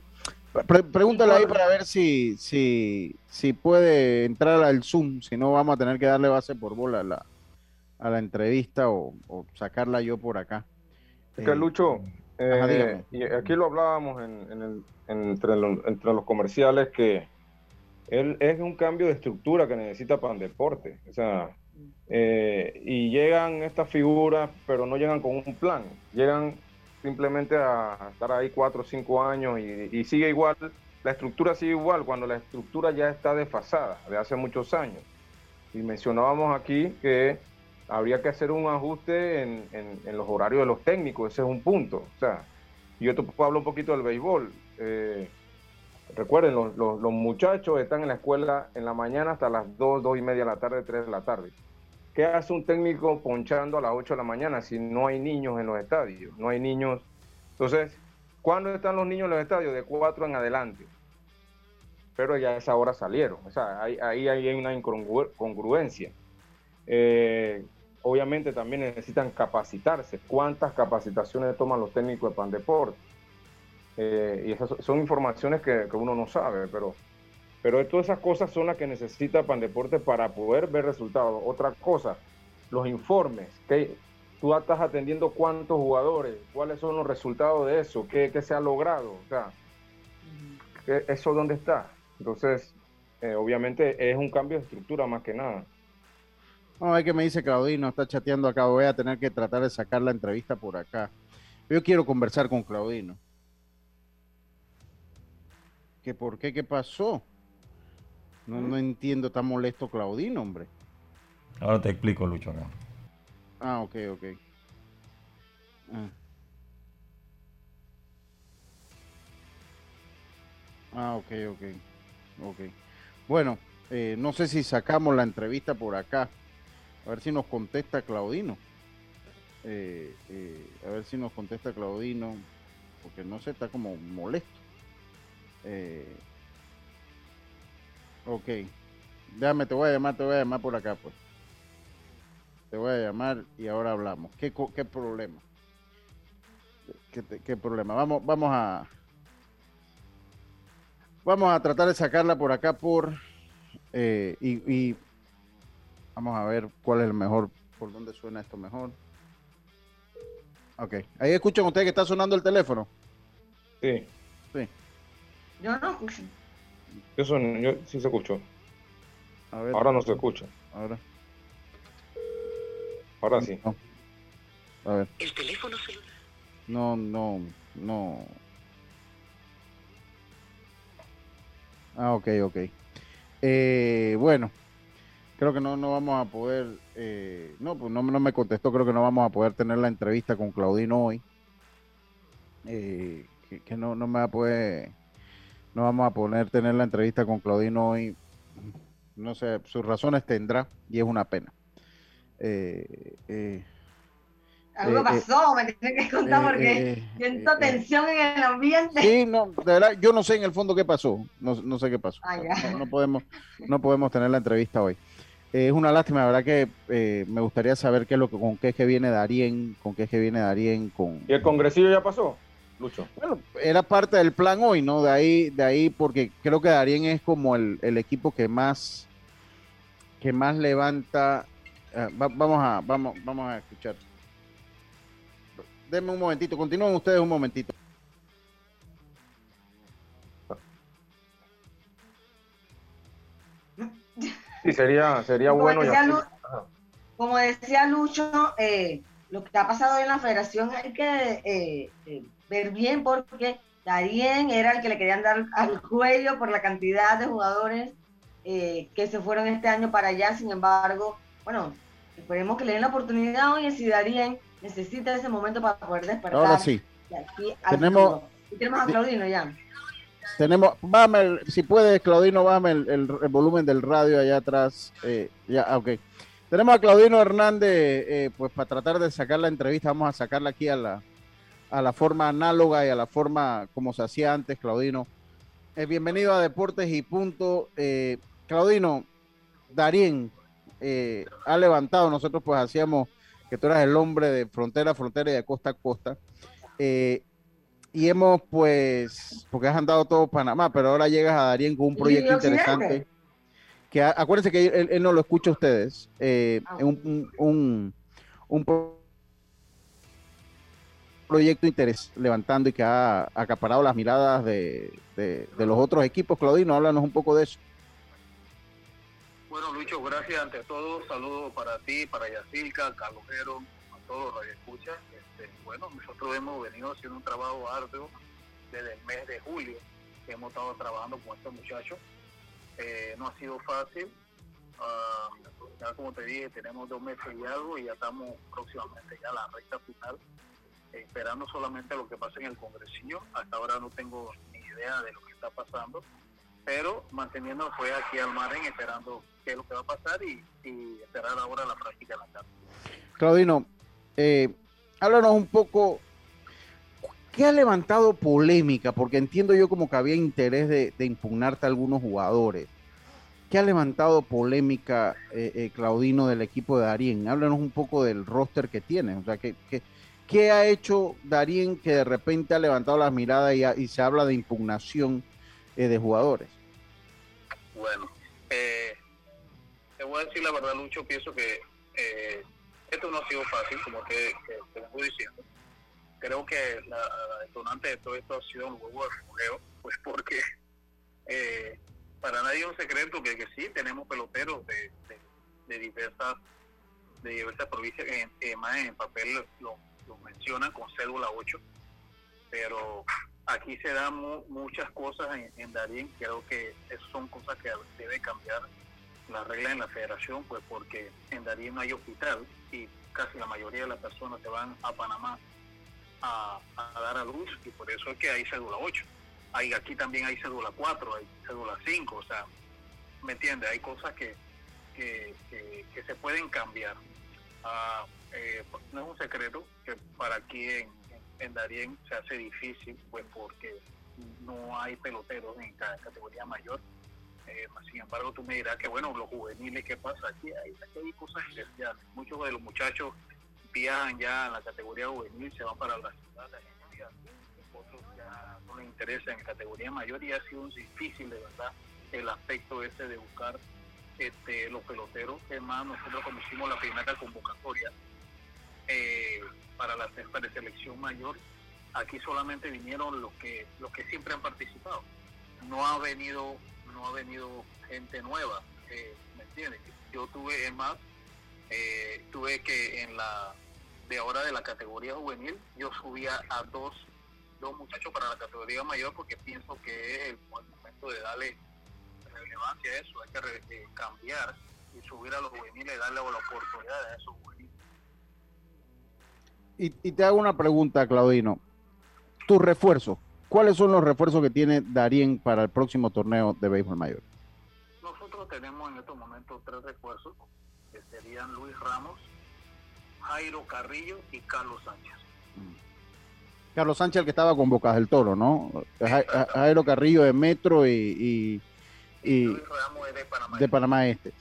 pregúntale ahí para ver si, si, si puede entrar al Zoom. Si no, vamos a tener que darle base por bola a la, a la entrevista o, sacarla yo por acá. Es que, Lucho, eh, y aquí lo hablábamos en, entre, los, comerciales que él es un cambio de estructura que necesita para el deporte. O sea, eh, y llegan estas figuras, pero no llegan con un plan. Llegan simplemente a estar ahí cuatro o cinco años y, sigue igual, la estructura sigue igual cuando la estructura ya está desfasada de hace muchos años. Y mencionábamos aquí que habría que hacer un ajuste en, los horarios de los técnicos, ese es un punto. O sea, yo te hablar un poquito del béisbol. Eh, recuerden, los, los, muchachos están en la escuela en la mañana hasta las 2, 2 y media de la tarde, 3 de la tarde. ¿Qué hace un técnico ponchando a las 8 de la mañana si no hay niños en los estadios? No hay niños. Entonces, ¿cuándo están los niños en los estadios? De 4 en adelante. Pero ya a esa hora salieron. O sea, ahí, hay una incongruencia. Eh, obviamente también necesitan capacitarse. ¿Cuántas capacitaciones toman los técnicos de Pandeport? Eh, y esas son informaciones que, que uno no sabe, pero pero todas esas cosas son las que necesita Pandeporte para poder ver resultados. Otra cosa, los informes. que Tú estás atendiendo cuántos jugadores, cuáles son los resultados de eso, qué, se ha logrado. O sea, ¿eso dónde está? Entonces, eh, obviamente es un cambio de estructura más que nada. Vamos a ver qué me dice Claudino, está chateando acá, voy a tener que tratar de sacar la entrevista por acá. Yo quiero conversar con Claudino. ¿Qué por qué? ¿Qué pasó? No, no entiendo, está molesto Claudino, hombre. Ahora te explico, Lucho. acá. Ah, ok, ok. Ah. Ah, ok, ok. Ok. Bueno, eh, no sé si sacamos la entrevista por acá. A ver si nos contesta Claudino. Eh, eh, a ver si nos contesta Claudino. Porque no sé, está como molesto. Ok. Déjame, te voy a llamar, te voy a llamar por acá, pues. Te voy a llamar y ahora hablamos. ¿Qué, co- qué problema? ¿Qué, te- qué problema? Vamos, vamos a. Vamos a tratar de sacarla por acá por. eh, y, y vamos a ver cuál es el mejor. ¿Por dónde suena esto mejor? Ok. Ahí escuchan ustedes que está sonando el teléfono. Sí, Sí. Yo no escucho. Yo, son, yo sí se escuchó. A ver. Ahora no se escucha. Ahora. Ahora sí. A ver. El teléfono celular. No, no, no. Ah, ok, ok. Eh, bueno, creo que no, no vamos a poder. eh, no, pues no, no me contestó. Creo que no vamos a poder tener la entrevista con Claudino hoy. Eh, que, que no, no me va a poder. No vamos a poder tener la entrevista con Claudino hoy. No sé, sus razones tendrá y es una pena. Eh, eh, Algo Eh, eh, pasó, me tienes que contar eh, porque eh, siento tensión en el ambiente. Sí, no, de verdad, yo no sé en el fondo qué pasó. No, no sé qué pasó. Ah. No, no podemos, no podemos tener la entrevista hoy. Eh, es una lástima, la verdad que eh, me gustaría saber qué es lo que, con qué es que viene Darien, con qué es que viene Darien, con. ¿Y el congresillo ya pasó, Lucho? Bueno, era parte del plan hoy, ¿no? De ahí, de ahí, porque creo que Darien es como el, el equipo que más, que más levanta. va- vamos a, vamos, vamos a escuchar. Denme un momentito, continúen ustedes un momentito. Sí, sería, sería Como bueno. decía Como decía Lucho, eh, lo que ha pasado en la federación hay que eh, eh, ver bien porque Darien era el que le querían dar al cuello por la cantidad de jugadores eh, que se fueron este año para allá. Sin embargo, bueno, esperemos que le den la oportunidad hoy si Darien necesita ese momento para poder despertar. Ahora sí. aquí Tenemos-. Y tenemos a Claudino ya. Tenemos, bájame, si puedes, Claudino, bájame el, el- el volumen del radio allá atrás. eh, ya, ah, ok. Tenemos a Claudino Hernández, eh, pues para tratar de sacar la entrevista, vamos a sacarla aquí a la, a la forma análoga y a la forma como se hacía antes, Claudino. Eh, bienvenido a Deportes y Punto. Eh, Claudino, Darien eh, ha levantado, nosotros pues hacíamos que tú eras el hombre de frontera a frontera y de costa a costa. Eh, y hemos pues, porque has andado todo Panamá, pero ahora llegas a Darien con un proyecto interesante. Que a- acuérdense que él, él no lo escucha a ustedes. Ah. un, un, un- un pro- proyecto interés levantando y que ha acaparado las miradas de, de- los otros equipos. Claudino, háblanos un poco de eso. Bueno, Lucho, gracias ante todo. Saludos para ti, para Yacilca, Calojero, a todos los que escuchan. Este, bueno, nosotros hemos venido haciendo un trabajo arduo desde el mes de julio que hemos estado trabajando con estos muchachos. Eh, no ha sido fácil. Ah, ya como te dije, tenemos dos meses y algo y ya estamos próximamente ya a la recta final, esperando solamente lo que pase en el congresillo. Hasta ahora no tengo ni idea de lo que está pasando, pero manteniendo fue aquí al margen, esperando qué es lo que va a pasar y, y esperar ahora la práctica en la casa. Claudino, eh, háblanos un poco, ¿qué ha levantado polémica? Porque entiendo yo como que había interés de, de impugnarte a algunos jugadores. ¿Qué ha levantado polémica, eh, eh, Claudino, del equipo de Darien? Háblanos un poco del roster que tiene. O sea, ¿qué, qué, qué ha hecho Darien que de repente ha levantado las miradas y, y se habla de impugnación eh, de jugadores? Bueno, eh, te voy a decir la verdad, Lucho, pienso que eh, esto no ha sido fácil, como te, te, vengo diciendo. Creo que la, detonante de todo esto ha sido el huevo de fogueo, pues porque eh, para nadie es un secreto que, que sí tenemos peloteros de, diversas de diversas provincias, eh, más en papel lo, lo mencionan con cédula 8, pero aquí se dan mu- muchas cosas en, en Darien, creo que esas son cosas que debe cambiar la regla en la federación, pues porque en Darien no hay hospital y casi la mayoría de las personas se van a Panamá a, dar a luz y por eso es que hay cédula 8. Hay, aquí también hay cédula 4, hay cédula 5, o sea, ¿me entiende? Hay cosas que, que, que- que se pueden cambiar. Ah, eh, no es un secreto que para aquí en, en Darien se hace difícil, pues porque no hay peloteros en cada categoría mayor. Eh, sin embargo, tú me dirás que, bueno, los juveniles, ¿qué pasa? Aquí hay, aquí hay cosas especiales. Muchos de los muchachos viajan ya a la categoría juvenil, se van para la ciudad, la agencia, otros ya no les interesa en categoría mayor y ha sido difícil, de verdad, el aspecto ese de buscar este, los peloteros. Es más, nosotros cuando hicimos la primera convocatoria eh, para la para selección mayor, aquí solamente vinieron los que los que siempre han participado. No ha venido no ha venido gente nueva, eh, ¿me entiendes? Yo tuve, es más, eh, tuve que en la de ahora de la categoría juvenil, yo subía a dos, dos muchachos para la categoría mayor porque pienso que es el momento de darle relevancia a eso, hay que eh, cambiar y subir a los juveniles, darle la oportunidad a esos juveniles. Y, y te hago una pregunta, Claudino. Tus refuerzos, ¿cuáles son los refuerzos que tiene Darien para el próximo torneo de béisbol mayor? Nosotros tenemos en estos momentos tres refuerzos, que serían Luis Ramos, Jairo Carrillo y Carlos Sánchez. Carlos Sánchez, el que estaba con Bocas del Toro, ¿no? Ja- Ja- Jairo Carrillo de Metro y, y- y de Panamá Este.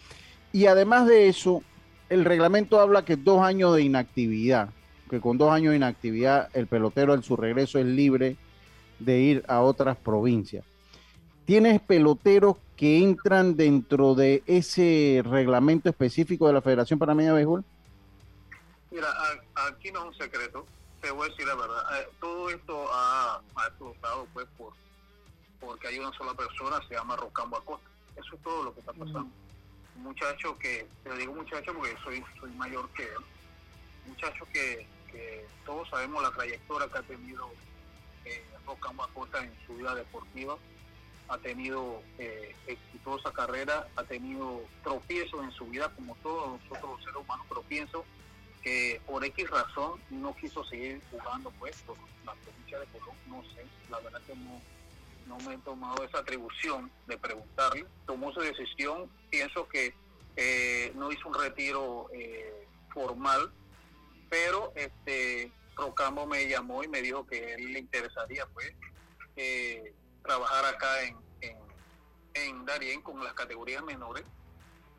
Y además de eso, el reglamento habla que dos años de inactividad, que con dos años de inactividad el pelotero en su regreso es libre de ir a otras provincias. ¿Tienes peloteros que entran dentro de ese reglamento específico de la Federación Panameña de Béisbol? Mira, aquí no es un secreto, te voy a decir la verdad. eh, todo esto ha, ha explotado pues por porque hay una sola persona, se llama Rocambo Acosta. Eso es todo lo que está pasando. Un muchacho que, te digo muchacho porque soy, soy mayor que él, muchacho que, todos sabemos la trayectoria que ha tenido eh, Rocambo Acosta en su vida deportiva, ha tenido eh, exitosa carrera, ha tenido tropiezos en su vida como todos nosotros los seres humanos, pero pienso que por X razón no quiso seguir jugando pues por la provincia de Colón, no sé, la verdad que no, no me he tomado esa atribución de preguntarle, tomó su decisión, pienso que eh, no hizo un retiro eh, formal, pero este Rocambo me llamó y me dijo que él le interesaría pues eh, trabajar acá en, en, en Darien con las categorías menores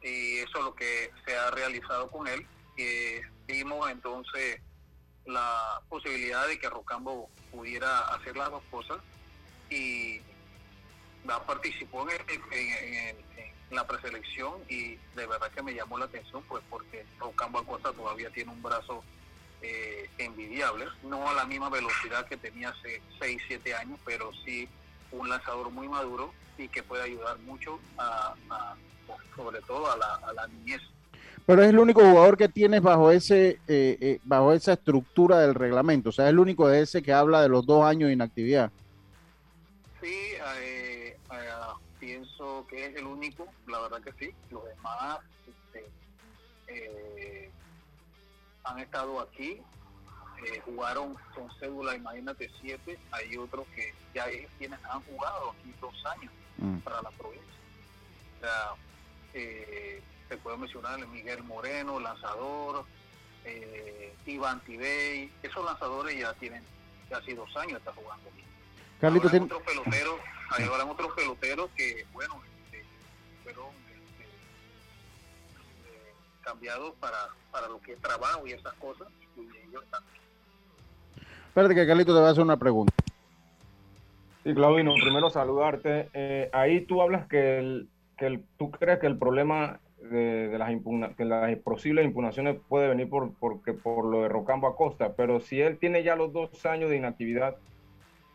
y eso es lo que se ha realizado con él. Eh, vimos entonces la posibilidad de que Rocambo pudiera hacer las dos cosas y participó en- en la preselección y de verdad que me llamó la atención pues porque Rocambo Acosta todavía tiene un brazo eh, envidiable, no a la misma velocidad que tenía hace 6, 7 años, pero sí un lanzador muy maduro y que puede ayudar mucho a, a- sobre todo a la, a la niñez. Pero es el único jugador que tienes bajo ese eh, eh, bajo esa estructura del reglamento. O sea, es el único de ese que habla de los dos años de inactividad. Sí, eh, eh, pienso que es el único, la verdad que sí. Los demás este, han estado aquí, eh, jugaron con cédula, imagínate, siete. Hay otros que ya ellos tienen, han jugado aquí dos años Mm. para la provincia. O sea, eh, te puedo mencionar el Miguel Moreno, lanzador, eh, Iván Tibey, esos lanzadores ya tienen casi dos años están jugando aquí. Carlito, Habrán tiene- otros peloteros, otros peloteros que, bueno, este, fueron este, cambiados para, para lo que es trabajo y esas cosas, y ellos también. Espérate que Carlito te va a hacer una pregunta. Sí, Claudino, primero saludarte. Eh, ahí tú hablas que, el, que el- tú crees que el problema de, de las, impugna- que las posibles impugnaciones puede venir por, porque, por lo de Rocambo Acosta, pero si él tiene ya los dos años de inactividad,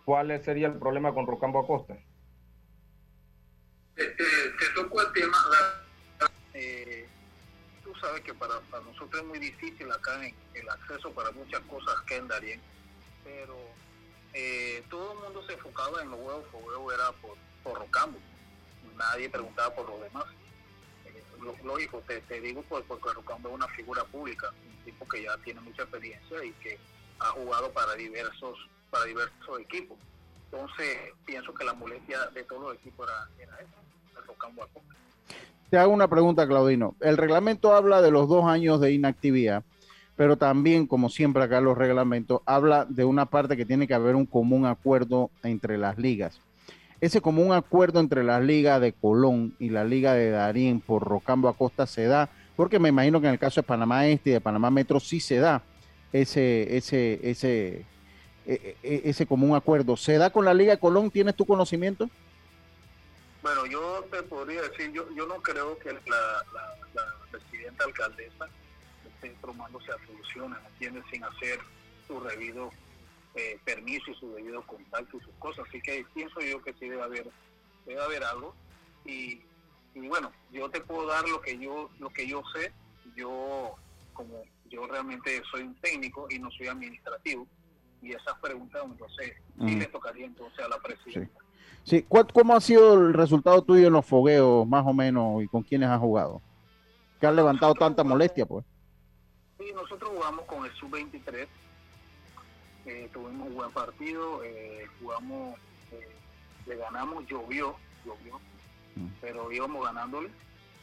¿cuál sería el problema con Rocambo Acosta? Eh, sabes que para, para nosotros es muy difícil acá en el acceso para muchas cosas que en Darien, pero eh, todo el mundo se enfocaba en los huevos, huevo era por, por Rocambo, nadie preguntaba por los demás. Eh, lo- lógico, te, te digo pues, porque Rocambo es una figura pública, un tipo que ya tiene mucha experiencia y que ha jugado para diversos, para diversos equipos. Entonces, pienso que la molestia de todos los equipos era, era esa, el Rocambo Acosta. Te hago una pregunta, Claudino. El reglamento habla de los dos años de inactividad, pero también, como siempre acá los reglamentos, habla de una parte que tiene que haber un común acuerdo entre las ligas. Ese común acuerdo entre la liga de Colón y la liga de Darín por Rocambo Acosta se da, porque me imagino que en el caso de Panamá Este y de Panamá Metro sí se da ese, ese, ese, e- e- ese común acuerdo. ¿Se da con la liga de Colón? ¿Tienes tu conocimiento? Bueno, yo te podría decir, yo, yo no creo que la, la, la presidenta alcaldesa esté tomándose a soluciones, ¿me entiendes? Sin hacer su debido eh, permiso y su debido contacto y sus cosas. Así que pienso yo que sí debe haber, debe haber algo. Y, y bueno, yo te puedo dar lo que yo, lo que yo sé. Yo, como yo realmente soy un técnico y no soy administrativo, y esas preguntas, entonces, sí Mm. le tocaría entonces a la presidenta. Sí, ¿cuál- ¿cómo ha sido el resultado tuyo en los fogueos, más o menos, y con quiénes has jugado? Que has levantado tanta molestia, pues. Sí, nosotros jugamos con el sub-23, eh, tuvimos un buen partido, eh, jugamos, eh, le ganamos, llovió, llovió, pero íbamos ganándole,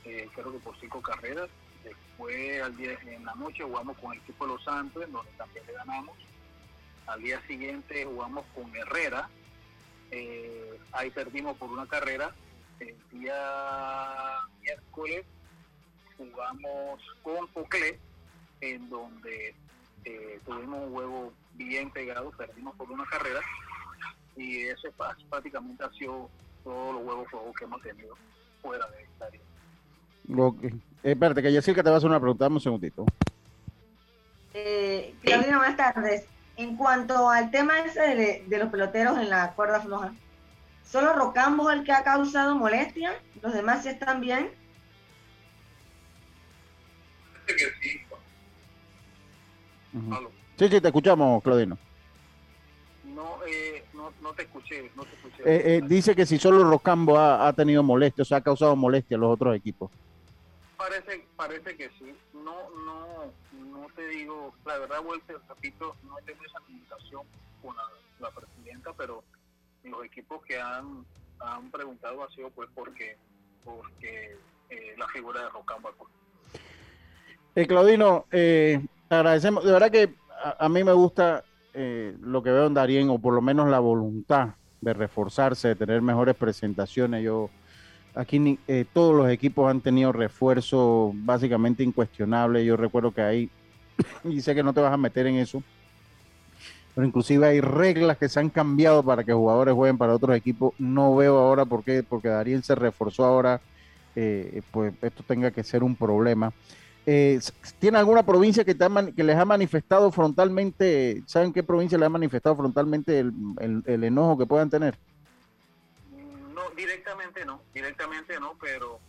creo que por cinco carreras. Después, al día, en la noche, jugamos con el equipo de Los Santos, donde también le ganamos. Al día siguiente jugamos con Herrera, eh, ahí perdimos por una carrera. El día miércoles jugamos con Poclé, en donde eh, tuvimos un juego bien pegado, perdimos por una carrera y ese pa- prácticamente ha sido todos los huevos juegos que hemos tenido fuera de esta área. Ok. Eh, espérate, que Yacirca te va a hacer una pregunta, dame un segundito. Eh, Claudina, buenas tardes. En cuanto al tema ese de, de los peloteros en la cuerda floja, ¿solo Rocambo es el que ha causado molestia? ¿Los demás sí están bien? Sí, sí, te escuchamos, Claudino. No, eh, no, no te escuché, no te escuché. Eh, eh, dice que si solo Rocambo ha, ha tenido molestia, o sea, ha causado molestia a los otros equipos. Parece, parece que sí. Te digo, la verdad, vuelta, repito, no he tenido esa comunicación con la, la presidenta, pero los equipos que han, han preguntado ha sido pues porque, porque eh, la figura de Rocamba. Eh, Claudino, eh, agradecemos, de verdad que a, a mí me gusta eh, lo que veo en Darien, o por lo menos la voluntad de reforzarse, de tener mejores presentaciones. Yo aquí eh, todos los equipos han tenido refuerzo básicamente incuestionable. Yo recuerdo que ahí, y sé que no te vas a meter en eso, pero inclusive hay reglas que se han cambiado para que jugadores jueguen para otros equipos. No veo ahora por qué, porque Darien se reforzó ahora, eh, pues esto tenga que ser un problema. Eh, ¿Tiene alguna provincia que, te ha que les ha manifestado frontalmente, saben qué provincia les ha manifestado frontalmente el, enojo que puedan tener? No, directamente no, directamente no, pero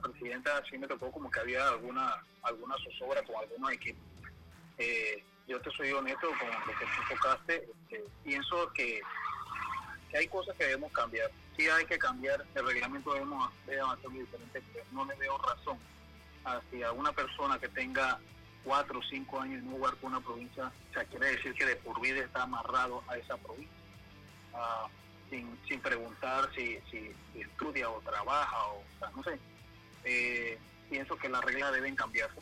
presidenta sí me tocó como que había alguna alguna zozobra con algunos equipos. Eh, yo te soy honesto con lo que tú tocaste, este, pienso que, hay cosas que debemos cambiar. Sí hay que cambiar, el reglamento debemos, debemos hacerlo diferente, no le veo razón hacia una persona que tenga cuatro o cinco años y no jugar con una provincia, o sea, quiere decir que de por vida está amarrado a esa provincia. Ah, sin, sin preguntar si, si, si estudia o trabaja o, o sea, no sé. Eh, pienso que las reglas deben cambiarse.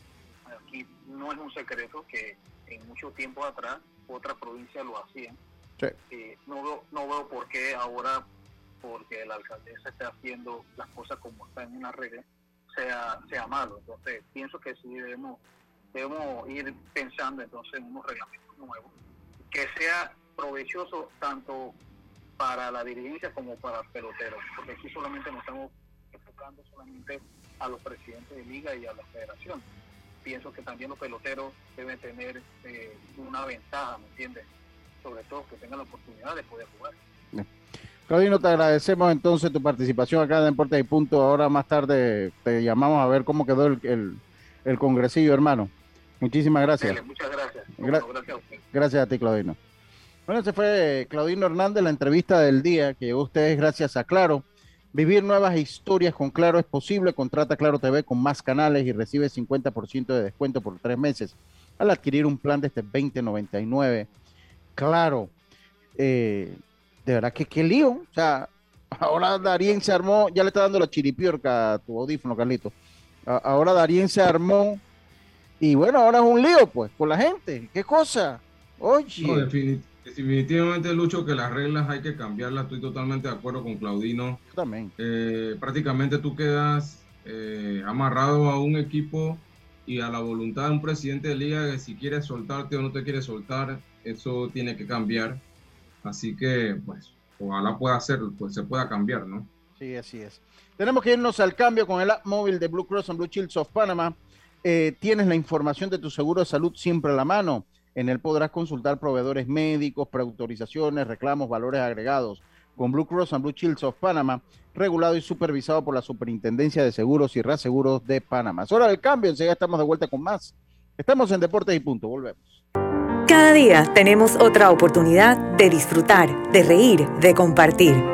Aquí no es un secreto que en mucho tiempo atrás otras provincias lo hacían. Eh, no, veo, no veo por qué ahora, porque la alcaldesa está haciendo las cosas como están en la regla, sea, sea malo. Entonces, pienso que sí debemos, debemos ir pensando entonces en unos reglamentos nuevos que sea provechoso tanto para la dirigencia como para el pelotero, porque aquí solamente nos estamos enfocando solamente a los presidentes de liga y a la federación. Pienso que también los peloteros deben tener eh, una ventaja, ¿me entiendes? Sobre todo que tengan la oportunidad de poder jugar. Claudino, te agradecemos entonces tu participación acá en Deportes y Punto. Ahora más tarde te llamamos a ver cómo quedó el, el, congresillo, hermano. Muchísimas gracias. muchas gracias. gracias, a gracias a ti, Claudino. Bueno, ese fue Claudino Hernández, la entrevista del día que llegó a ustedes gracias a Claro. Vivir nuevas historias con Claro es posible. Contrata Claro TV con más canales y recibe 50% de descuento por tres meses al adquirir un plan de este 2099. Claro, eh, de verdad que qué lío. O sea, ahora Darien se armó, ya le está dando la chiripiorca a tu audífono, Carlito. ahora Darien se armó y bueno, ahora es un lío, pues, con la gente. ¿Qué cosa? Oye. Definitivamente, Lucho, que las reglas hay que cambiarlas. Estoy totalmente de acuerdo con Claudino. también. Eh, prácticamente tú quedas eh, amarrado a un equipo y a la voluntad de un presidente de liga que si quiere soltarte o no te quiere soltar, eso tiene que cambiar. Así que, pues, ojalá pueda ser, pues se pueda cambiar, ¿no? Sí, así es. Tenemos que irnos al cambio con el app móvil de Blue Cross and Blue Shields of Panama. Eh, tienes la información de tu seguro de salud siempre a la mano. En él podrás consultar proveedores médicos, preautorizaciones, reclamos, valores agregados. Con Blue Cross and Blue Shields of Panama, regulado y supervisado por la Superintendencia de Seguros y Reaseguros de Panamá. Es hora del cambio, enseguida estamos de vuelta con más. Estamos en Deportes y Punto, volvemos. Cada día tenemos otra oportunidad de disfrutar, de reír, de compartir.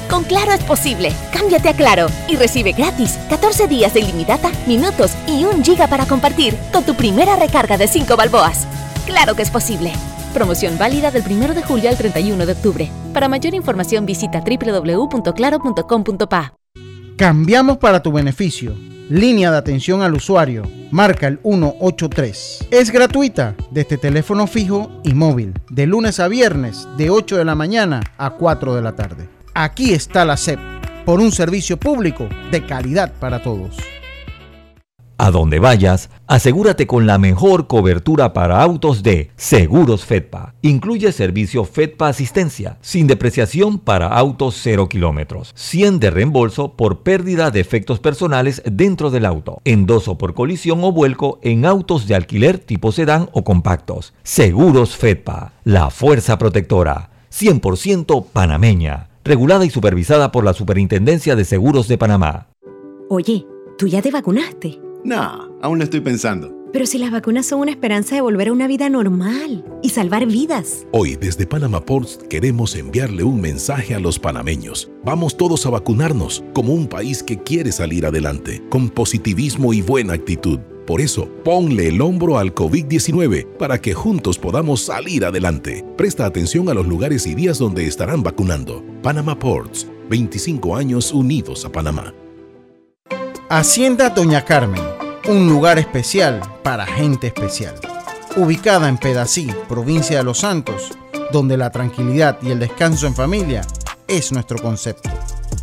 Con Claro es posible. Cámbiate a Claro y recibe gratis 14 días de ilimitada, minutos y un giga para compartir con tu primera recarga de 5 balboas. Claro que es posible. Promoción válida del 1 de julio al 31 de octubre. Para mayor información visita www.claro.com.pa. Cambiamos para tu beneficio línea de atención al usuario, marca el 183. Es gratuita desde teléfono fijo y móvil, de lunes a viernes, de 8 de la mañana a 4 de la tarde. Aquí está la SEP, por un servicio público de calidad para todos. A donde vayas, asegúrate con la mejor cobertura para autos de Seguros Fedpa. Incluye servicio Fedpa Asistencia, sin depreciación para autos 0 kilómetros, 100 de reembolso por pérdida de efectos personales dentro del auto, endoso por colisión o vuelco en autos de alquiler tipo sedán o compactos. Seguros Fedpa, la fuerza protectora, 100% panameña, regulada y supervisada por la Superintendencia de Seguros de Panamá. Oye, ¿tú ya te vacunaste? No, aún lo estoy pensando. Pero si las vacunas son una esperanza de volver a una vida normal y salvar vidas. Hoy desde Panama Ports queremos enviarle un mensaje a los panameños. Vamos todos a vacunarnos como un país que quiere salir adelante, con positivismo y buena actitud. Por eso, ponle el hombro al COVID-19 para que juntos podamos salir adelante. Presta atención a los lugares y días donde estarán vacunando. Panama Ports, 25 años unidos a Panamá. Hacienda Doña Carmen, un lugar especial para gente especial. Ubicada en Pedací, provincia de Los Santos, donde la tranquilidad y el descanso en familia es nuestro concepto.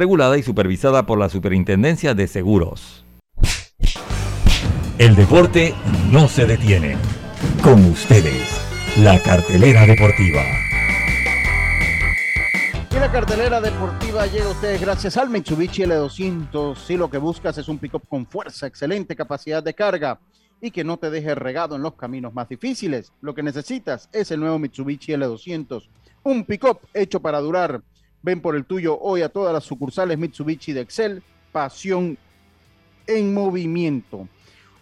regulada y supervisada por la Superintendencia de Seguros. El deporte no se detiene. Con ustedes, la cartelera deportiva. Y la cartelera deportiva llega a ustedes gracias al Mitsubishi L200. Si lo que buscas es un pickup con fuerza, excelente capacidad de carga y que no te deje regado en los caminos más difíciles, lo que necesitas es el nuevo Mitsubishi L200. Un pickup hecho para durar Ven por el tuyo hoy a todas las sucursales Mitsubishi de Excel. Pasión en movimiento.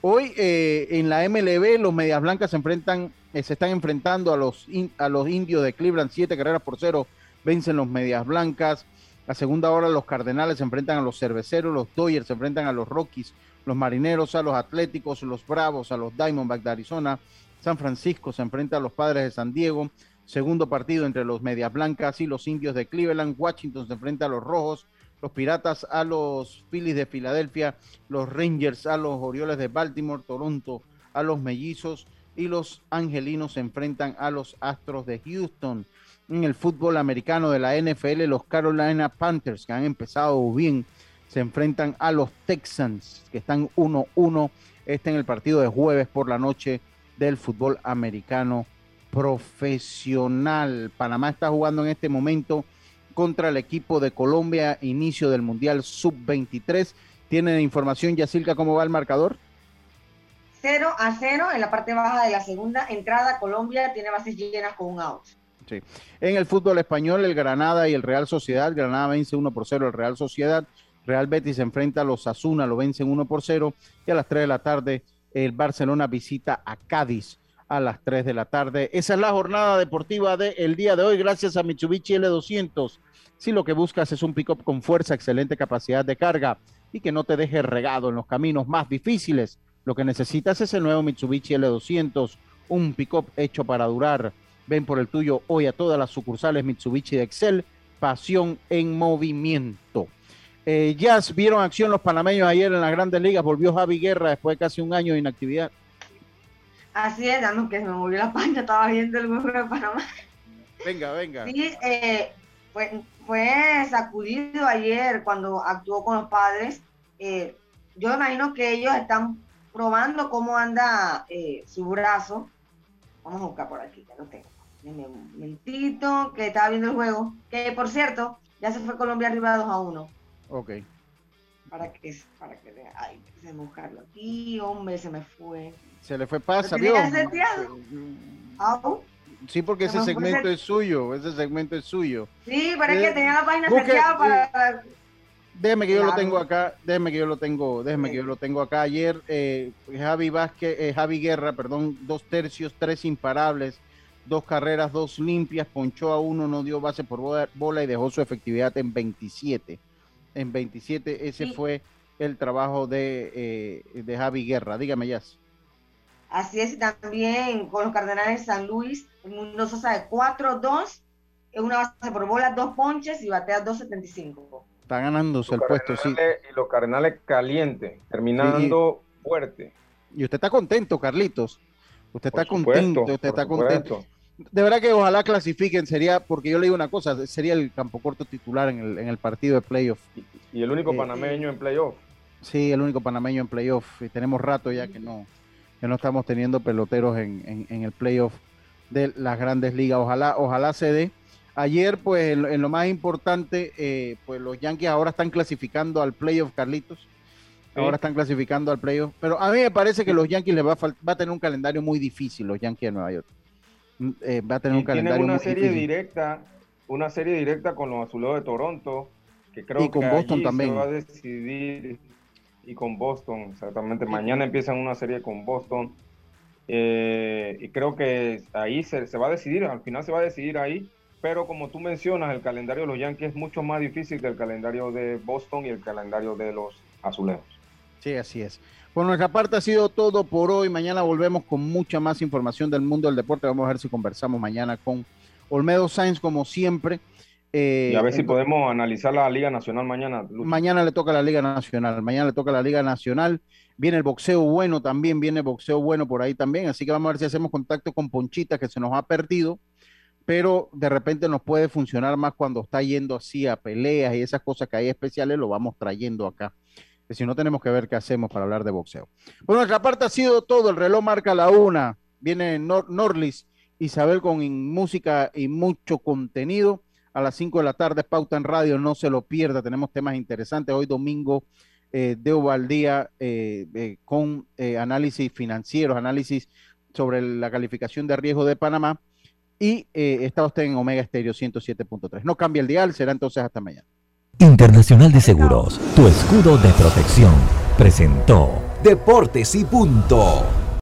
Hoy eh, en la MLB los Medias Blancas se enfrentan, eh, se están enfrentando a los, a los indios de Cleveland, siete carreras por cero, vencen los Medias Blancas. A segunda hora los Cardenales se enfrentan a los Cerveceros, los Dodgers se enfrentan a los Rockies, los Marineros a los Atléticos, los Bravos a los Diamondbacks de Arizona, San Francisco se enfrenta a los Padres de San Diego, Segundo partido entre los Medias Blancas y los Indios de Cleveland. Washington se enfrenta a los Rojos, los Piratas a los Phillies de Filadelfia, los Rangers a los Orioles de Baltimore, Toronto a los Mellizos y los Angelinos se enfrentan a los Astros de Houston. En el fútbol americano de la NFL, los Carolina Panthers, que han empezado bien, se enfrentan a los Texans, que están 1-1. Este en el partido de jueves por la noche del fútbol americano profesional. Panamá está jugando en este momento contra el equipo de Colombia, inicio del Mundial Sub-23. ¿Tienen información, Yacilca, cómo va el marcador? 0 a 0 en la parte baja de la segunda entrada. Colombia tiene bases llenas con un out. Sí. En el fútbol español, el Granada y el Real Sociedad. Granada vence 1 por 0 el Real Sociedad. Real Betis se enfrenta a los Asuna, lo vencen 1 por 0. Y a las 3 de la tarde, el Barcelona visita a Cádiz a las 3 de la tarde. Esa es la jornada deportiva del día de hoy, gracias a Mitsubishi L200. Si lo que buscas es un pick-up con fuerza, excelente capacidad de carga y que no te deje regado en los caminos más difíciles, lo que necesitas es el nuevo Mitsubishi L200, un pick-up hecho para durar. Ven por el tuyo hoy a todas las sucursales Mitsubishi de Excel, pasión en movimiento. Eh, ya vieron acción los panameños ayer en las grandes ligas, volvió Javi Guerra después de casi un año de inactividad. Así es, dando que se me movió la página, estaba viendo el juego de Panamá. Venga, venga. Sí, eh, fue, fue, sacudido ayer cuando actuó con los padres. Eh, yo imagino que ellos están probando cómo anda eh, su brazo. Vamos a buscar por aquí, que lo tengo. un momentito, que estaba viendo el juego. Que por cierto, ya se fue Colombia arriba 2 a 1. Ok. Para que, para que. Ay, se buscarlo aquí, hombre, se me fue. Se le fue pasa, ¿vio? Sí, porque ese segmento es suyo, ese segmento es suyo. Sí, pero es que tenía la página seteada para... Déjeme que yo lo tengo acá, déjeme que yo lo tengo, déjeme que yo lo tengo acá. Ayer eh, Javi Vázquez, eh, Javi Guerra, perdón, dos tercios, tres imparables, dos carreras, dos limpias, ponchó a uno, no dio base por bola, y dejó su efectividad en 27. En 27, ese fue el trabajo de, eh, de Javi Guerra. Dígame, ya. Así es, también con los Cardenales de San Luis, el Mundo Sosa de 4-2, una base por bola, dos ponches y batea 2.75. Está ganándose el puesto, sí. Y los Cardenales calientes, terminando fuerte. Y usted está contento, Carlitos. Usted está contento, usted está contento. De verdad que ojalá clasifiquen, sería, porque yo le digo una cosa, sería el campo corto titular en el, en el partido de playoff. Y, el único eh, panameño en playoff. Sí, el único panameño en playoff. Y tenemos rato ya que no, que no estamos teniendo peloteros en, el playoff de las grandes ligas. Ojalá, ojalá se dé. Ayer, pues, en, lo más importante, eh, pues los Yankees ahora están clasificando al playoff, Carlitos. Ahora están clasificando al playoff. Pero a mí me parece que los Yankees les va a, va a tener un calendario muy difícil, los Yankees de Nueva York. Mm, eh, va a tener un calendario una muy serie difícil. directa, una serie directa con los azulejos de Toronto, que creo Y con que Boston allí también. se va a decidir y con Boston, exactamente. Mañana empiezan una serie con Boston. eh, y creo que ahí se, se va a decidir, al final se va a decidir ahí. Pero como tú mencionas, el calendario de los Yankees es mucho más difícil que el calendario de Boston y el calendario de los azulejos. Sí, así es. Por nuestra parte ha sido todo por hoy. Mañana volvemos con mucha más información del mundo del deporte. Vamos a ver si conversamos mañana con Olmedo Sainz, como siempre. Eh, y a ver si podemos analizar la Liga Nacional mañana. Mañana le toca a la Liga Nacional. Mañana le toca a la Liga Nacional. Viene el boxeo bueno también, viene boxeo bueno por ahí también. Así que vamos a ver si hacemos contacto con Ponchita, que se nos ha perdido, pero de repente nos puede funcionar más cuando está yendo así a peleas y esas cosas que hay especiales, lo vamos trayendo acá. Que si no tenemos que ver qué hacemos para hablar de boxeo. Por nuestra parte ha sido todo. El reloj marca la una. Viene Nor- Norlis, Isabel con música y mucho contenido. A las 5 de la tarde, Pauta en Radio, no se lo pierda. Tenemos temas interesantes. Hoy domingo eh, de Ovaldía eh, eh, con eh, análisis financieros, análisis sobre la calificación de riesgo de Panamá. Y eh, está usted en Omega Estéreo 107.3. No cambia el dial, será entonces hasta mañana. Internacional de Seguros, tu escudo de protección, presentó Deportes y punto.